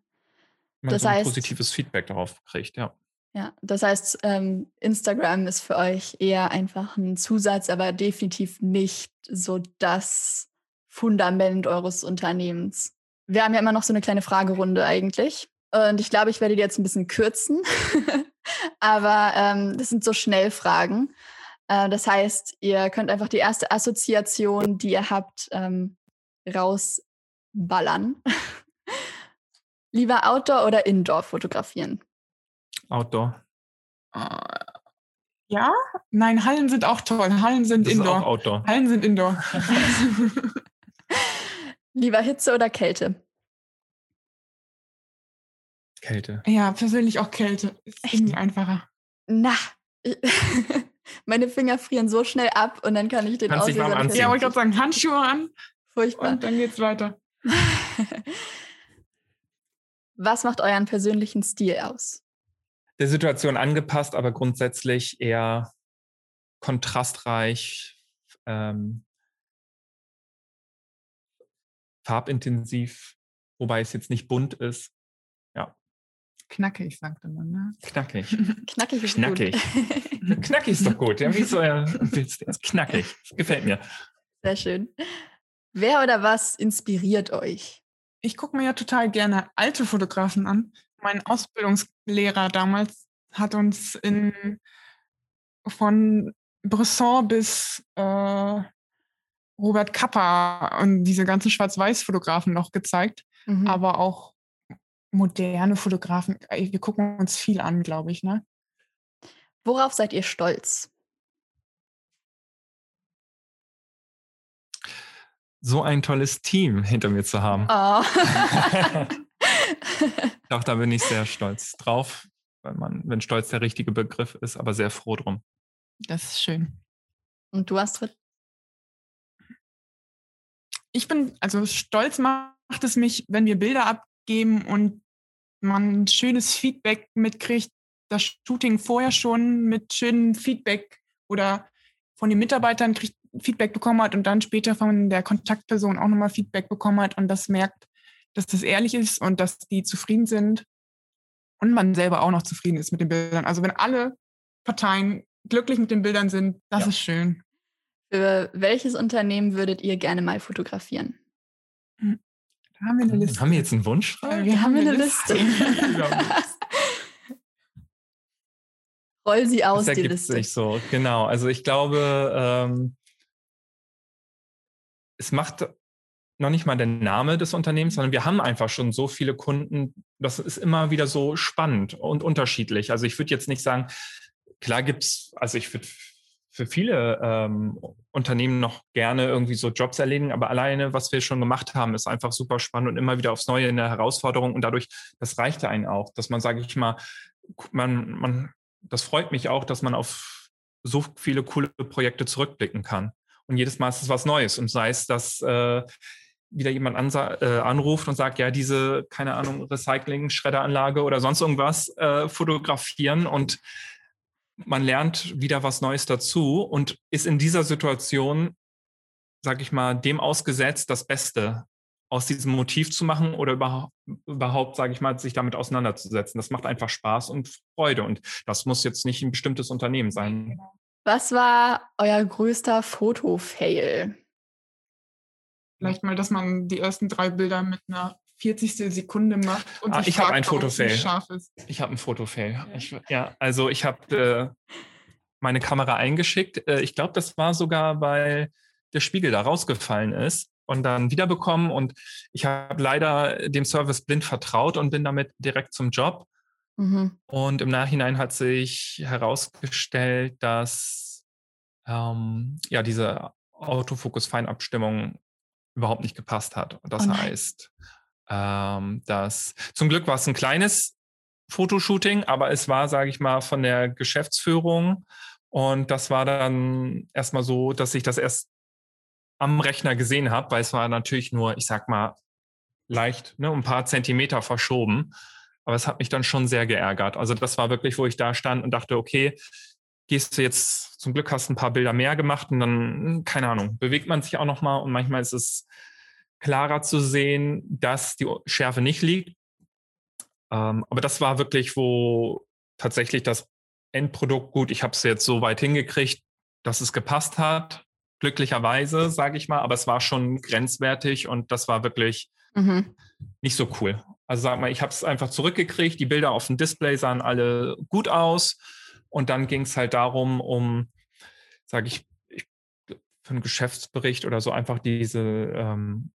man das so heißt, positives Feedback darauf kriegt, ja. Ja, das heißt, ähm, Instagram ist für euch eher einfach ein Zusatz, aber definitiv nicht so das Fundament eures Unternehmens. Wir haben ja immer noch so eine kleine Fragerunde eigentlich. Und ich glaube, ich werde die jetzt ein bisschen kürzen. aber ähm, das sind so Schnellfragen. Äh, das heißt, ihr könnt einfach die erste Assoziation, die ihr habt, ähm, rausballern. Lieber Outdoor oder Indoor fotografieren? Outdoor. Uh, ja? Nein, Hallen sind auch toll. Hallen sind das Indoor. Ist auch Outdoor. Hallen sind Indoor. Lieber Hitze oder Kälte? Kälte. Ja, persönlich auch Kälte. Ist Echt? irgendwie einfacher. Na, meine Finger frieren so schnell ab und dann kann ich den Auslöser Ja, aber ich gerade sagen, Handschuhe an. Furchtbar. Und dann geht's weiter. Was macht euren persönlichen Stil aus? Der Situation angepasst, aber grundsätzlich eher kontrastreich, ähm, farbintensiv, wobei es jetzt nicht bunt ist. Ja. Knackig, sagte man, ne? Knackig. knackig ist knackig. gut. knackig ist doch gut. Ja, wie so willst. ist knackig. Gefällt mir. Sehr schön. Wer oder was inspiriert euch? Ich gucke mir ja total gerne alte Fotografen an. Mein Ausbildungslehrer damals hat uns in, von Bresson bis äh, Robert Kappa und diese ganzen Schwarz-Weiß-Fotografen noch gezeigt, mhm. aber auch moderne Fotografen. Wir gucken uns viel an, glaube ich. Ne? Worauf seid ihr stolz? So ein tolles Team hinter mir zu haben. Oh. Doch, da bin ich sehr stolz drauf, weil man, wenn stolz der richtige Begriff ist, aber sehr froh drum. Das ist schön. Und du, Astrid? Ich bin, also stolz macht es mich, wenn wir Bilder abgeben und man schönes Feedback mitkriegt, das Shooting vorher schon mit schönem Feedback oder von den Mitarbeitern kriegt Feedback bekommen hat und dann später von der Kontaktperson auch nochmal Feedback bekommen hat und das merkt, dass das ehrlich ist und dass die zufrieden sind und man selber auch noch zufrieden ist mit den Bildern. Also wenn alle Parteien glücklich mit den Bildern sind, das ja. ist schön. Für welches Unternehmen würdet ihr gerne mal fotografieren? Hm. Da haben wir eine Liste. Haben wir jetzt einen Wunsch? Ja, wir, haben eine Liste. Roll sie aus, das die Liste. Sich so, genau. Also ich glaube, ähm, es macht noch nicht mal der Name des Unternehmens, sondern wir haben einfach schon so viele Kunden. Das ist immer wieder so spannend und unterschiedlich. Also ich würde jetzt nicht sagen, klar gibt's, also ich würde für viele ähm, Unternehmen noch gerne irgendwie so Jobs erledigen, aber alleine, was wir schon gemacht haben, ist einfach super spannend und immer wieder aufs Neue in der Herausforderung und dadurch, das reichte einen auch, dass man, sage ich mal, man, man, das freut mich auch, dass man auf so viele coole Projekte zurückblicken kann. Und jedes Mal ist es was Neues und sei es, dass äh, wieder jemand äh, anruft und sagt, ja, diese, keine Ahnung, Recycling-Schredderanlage oder sonst irgendwas äh, fotografieren und man lernt wieder was Neues dazu und ist in dieser Situation, sag ich mal, dem ausgesetzt, das Beste aus diesem Motiv zu machen oder überhaupt, überhaupt sage ich mal, sich damit auseinanderzusetzen. Das macht einfach Spaß und Freude und das muss jetzt nicht ein bestimmtes Unternehmen sein. Was war euer größter Foto-Fail? Vielleicht mal, dass man die ersten drei Bilder mit einer 40. Sekunde macht und ah, ich habe ein Fotofail. Ich habe ein Fotofail. Ja. Ich, ja, also ich habe äh, meine Kamera eingeschickt. Äh, ich glaube, das war sogar, weil der Spiegel da rausgefallen ist und dann wiederbekommen. Und ich habe leider dem Service blind vertraut und bin damit direkt zum Job. Mhm. Und im Nachhinein hat sich herausgestellt, dass ähm, ja diese Autofokus-Feinabstimmung überhaupt nicht gepasst hat. Das oh heißt, ähm, dass zum Glück war es ein kleines Fotoshooting, aber es war, sage ich mal, von der Geschäftsführung. Und das war dann erstmal so, dass ich das erst am Rechner gesehen habe, weil es war natürlich nur, ich sag mal, leicht, ne, ein paar Zentimeter verschoben. Aber es hat mich dann schon sehr geärgert. Also das war wirklich, wo ich da stand und dachte, okay, gehst du jetzt, zum Glück hast du ein paar Bilder mehr gemacht und dann, keine Ahnung, bewegt man sich auch nochmal und manchmal ist es klarer zu sehen, dass die Schärfe nicht liegt. Ähm, aber das war wirklich, wo tatsächlich das Endprodukt, gut, ich habe es jetzt so weit hingekriegt, dass es gepasst hat, glücklicherweise, sage ich mal, aber es war schon grenzwertig und das war wirklich mhm. nicht so cool. Also sag mal, ich habe es einfach zurückgekriegt, die Bilder auf dem Display sahen alle gut aus und dann ging es halt darum, um, sage ich, für einen Geschäftsbericht oder so einfach diese ähm,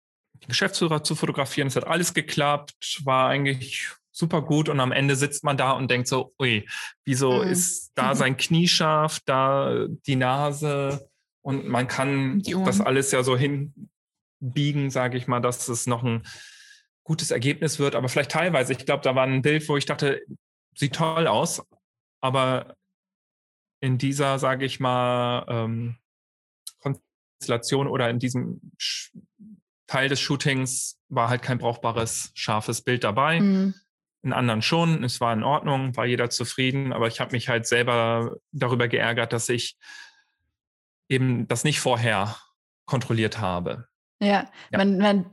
Geschäftsführer zu fotografieren. Es hat alles geklappt, war eigentlich super gut und am Ende sitzt man da und denkt so, ui, wieso mhm. ist da sein Knie scharf, da die Nase und man kann das alles ja so hinbiegen, sage ich mal, dass es noch ein gutes Ergebnis wird, aber vielleicht teilweise. Ich glaube, da war ein Bild, wo ich dachte, sieht toll aus, aber in dieser, sage ich mal, ähm, Konstellation oder in diesem Teil des Shootings war halt kein brauchbares, scharfes Bild dabei. Mhm. In anderen schon, es war in Ordnung, war jeder zufrieden, aber ich habe mich halt selber darüber geärgert, dass ich eben das nicht vorher kontrolliert habe. Ja, ja. Man, man,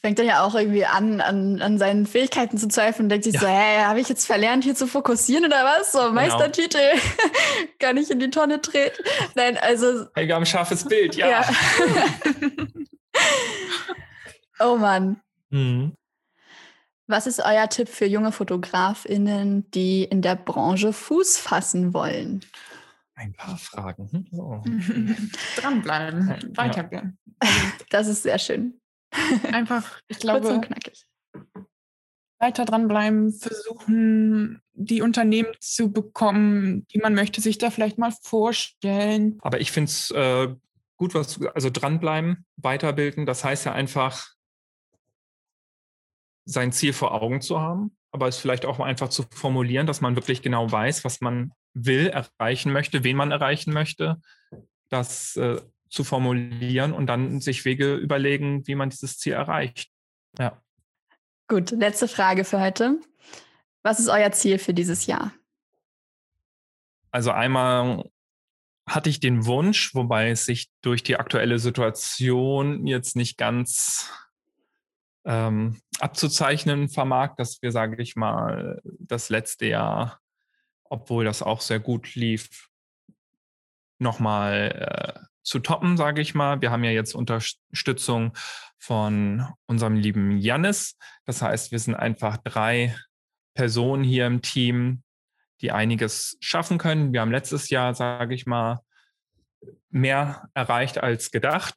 fängt dann ja auch irgendwie an, an, an seinen Fähigkeiten zu zweifeln und denkt sich ja. so, hey, habe ich jetzt verlernt, hier zu fokussieren oder was? So, genau. Meistertitel, kann ich in die Tonne treten? Nein, also. Helga, ein scharfes Bild, ja. ja. Oh Mann. Mhm. Was ist euer Tipp für junge FotografInnen, die in der Branche Fuß fassen wollen? Ein paar Fragen. Oh. Dranbleiben, weitergehen. Das ist sehr schön. Einfach, ich glaube, Kurz und knackig. weiter dranbleiben, versuchen, die Unternehmen zu bekommen, die man möchte, sich da vielleicht mal vorstellen. Aber ich finde es äh, gut, was also dranbleiben, weiterbilden. Das heißt ja einfach, sein Ziel vor Augen zu haben, aber es vielleicht auch einfach zu formulieren, dass man wirklich genau weiß, was man will, erreichen möchte, wen man erreichen möchte, das äh, zu formulieren und dann sich Wege überlegen, wie man dieses Ziel erreicht. Ja. Gut, letzte Frage für heute. Was ist euer Ziel für dieses Jahr? Also einmal hatte ich den Wunsch, wobei es sich durch die aktuelle Situation jetzt nicht ganz ähm, abzuzeichnen vermag, dass wir, sage ich mal, das letzte Jahr, obwohl das auch sehr gut lief, nochmal äh, zu toppen, sage ich mal. Wir haben ja jetzt Unterstützung von unserem lieben Jannis. Das heißt, wir sind einfach drei Personen hier im Team, die einiges schaffen können. Wir haben letztes Jahr, sage ich mal, mehr erreicht als gedacht.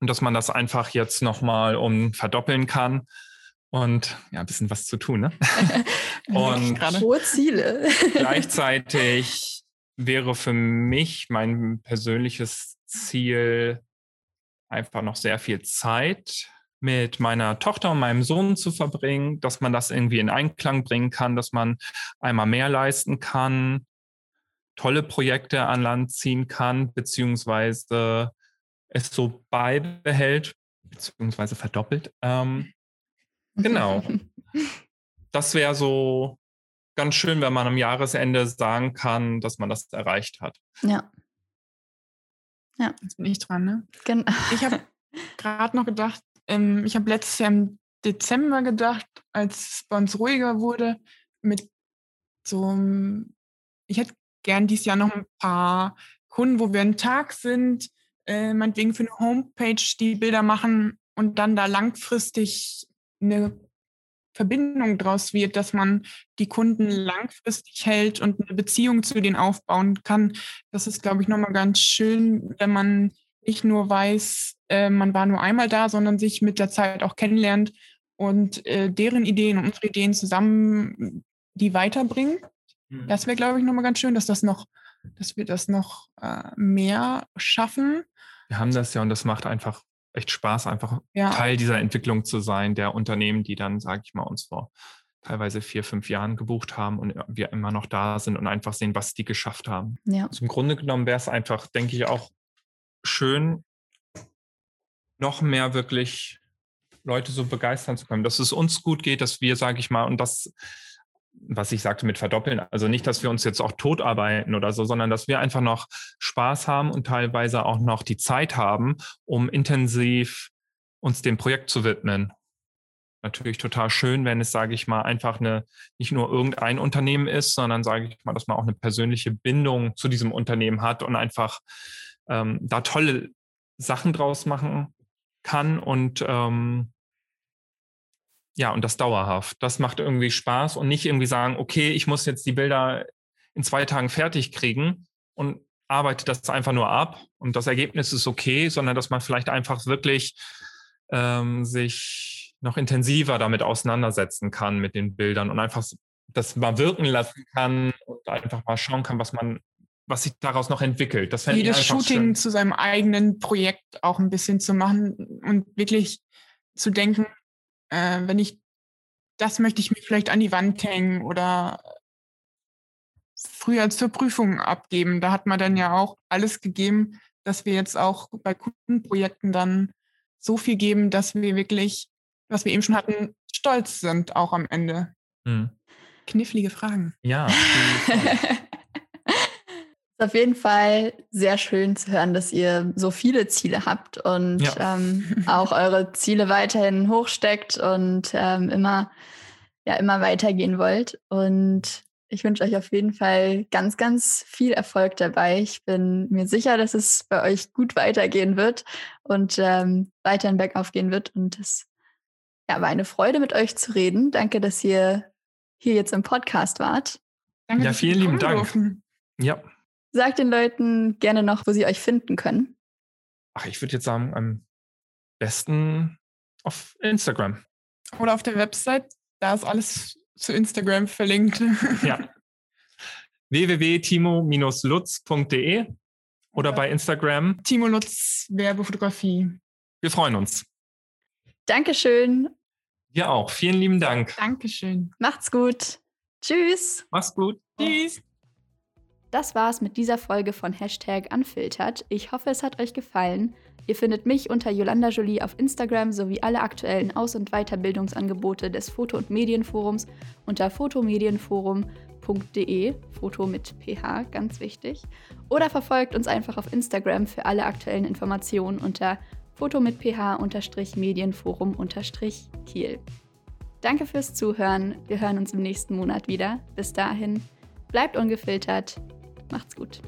und dass man das einfach jetzt nochmal um verdoppeln kann. Und ja, ein bisschen was zu tun, ne? und hohe Ziele. gleichzeitig wäre für mich mein persönliches Ziel einfach noch sehr viel Zeit mit meiner Tochter und meinem Sohn zu verbringen, dass man das irgendwie in Einklang bringen kann, dass man einmal mehr leisten kann, tolle Projekte an Land ziehen kann, beziehungsweise es so beibehält, beziehungsweise verdoppelt. Ähm, genau. das wäre so ganz schön, wenn man am Jahresende sagen kann, dass man das erreicht hat. Ja. Ja. Jetzt bin ich dran, ne? Genau. Ich habe gerade noch gedacht, ähm, ich habe letztes Jahr im Dezember gedacht, als es bei uns ruhiger wurde, mit so, ich hätte gern dieses Jahr noch ein paar Kunden, wo wir einen Tag sind, äh, meinetwegen für eine Homepage die Bilder machen und dann da langfristig eine Verbindung draus wird, dass man die Kunden langfristig hält und eine Beziehung zu denen aufbauen kann. Das ist, glaube ich, nochmal ganz schön, wenn man nicht nur weiß, äh, man war nur einmal da, sondern sich mit der Zeit auch kennenlernt und äh, deren Ideen und unsere Ideen zusammen die weiterbringen. Mhm. Das wäre, glaube ich, nochmal ganz schön, dass das noch, dass wir das noch äh, mehr schaffen. Wir haben das ja und das macht einfach echt Spaß, einfach ja. Teil dieser Entwicklung zu sein, der Unternehmen, die dann, sage ich mal, uns vor teilweise vier, fünf Jahren gebucht haben und wir immer noch da sind und einfach sehen, was die geschafft haben. Ja. Also Grunde genommen wäre es einfach, denke ich, auch schön, noch mehr wirklich Leute so begeistern zu können, dass es uns gut geht, dass wir, sage ich mal, und das, was ich sagte mit verdoppeln, also nicht, dass wir uns jetzt auch tot arbeiten oder so, sondern dass wir einfach noch Spaß haben und teilweise auch noch die Zeit haben, um intensiv uns dem Projekt zu widmen. Natürlich total schön, wenn es, sage ich mal, einfach eine, nicht nur irgendein Unternehmen ist, sondern sage ich mal, dass man auch eine persönliche Bindung zu diesem Unternehmen hat und einfach ähm, da tolle Sachen draus machen kann und ähm, ja, und das dauerhaft. Das macht irgendwie Spaß und nicht irgendwie sagen, okay, ich muss jetzt die Bilder in zwei Tagen fertig kriegen und arbeite das einfach nur ab und das Ergebnis ist okay, sondern dass man vielleicht einfach wirklich ähm, sich noch intensiver damit auseinandersetzen kann mit den Bildern und einfach das mal wirken lassen kann und einfach mal schauen kann, was man was sich daraus noch entwickelt. Das Jedes Shooting schön. zu seinem eigenen Projekt auch ein bisschen zu machen und wirklich zu denken, äh, wenn ich, das möchte ich mir vielleicht an die Wand hängen oder früher zur Prüfung abgeben. Da hat man dann ja auch alles gegeben, dass wir jetzt auch bei Kundenprojekten dann so viel geben, dass wir wirklich, was wir eben schon hatten, stolz sind auch am Ende. Hm. Knifflige Fragen. Ja. auf jeden Fall sehr schön zu hören, dass ihr so viele Ziele habt und ja. ähm, auch eure Ziele weiterhin hochsteckt und ähm, immer, ja, immer weitergehen wollt. Und ich wünsche euch auf jeden Fall ganz, ganz viel Erfolg dabei. Ich bin mir sicher, dass es bei euch gut weitergehen wird und ähm, weiterhin bergauf gehen wird. Und es ja, war eine Freude, mit euch zu reden. Danke, dass ihr hier jetzt im Podcast wart. Danke, ja, vielen lieben Dank. Ja. Sagt den Leuten gerne noch, wo sie euch finden können. Ach, ich würde jetzt sagen, am besten auf Instagram. Oder auf der Website. Da ist alles zu Instagram verlinkt. Ja. www.timo-lutz.de oder bei Instagram. Timo Lutz Werbefotografie. Wir freuen uns. Dankeschön. Wir auch. Vielen lieben Dank. Dankeschön. Macht's gut. Tschüss. Mach's gut. Tschüss. Das war's mit dieser Folge von Hashtag Unfiltert. Ich hoffe, es hat euch gefallen. Ihr findet mich unter Yolanda Jolie auf Instagram sowie alle aktuellen Aus- und Weiterbildungsangebote des Foto- und Medienforums unter fotomedienforum.de, Foto mit PH, ganz wichtig. Oder verfolgt uns einfach auf Instagram für alle aktuellen Informationen unter Foto mit PH-Medienforum-Kiel. Danke fürs Zuhören. Wir hören uns im nächsten Monat wieder. Bis dahin, bleibt ungefiltert. Macht's gut.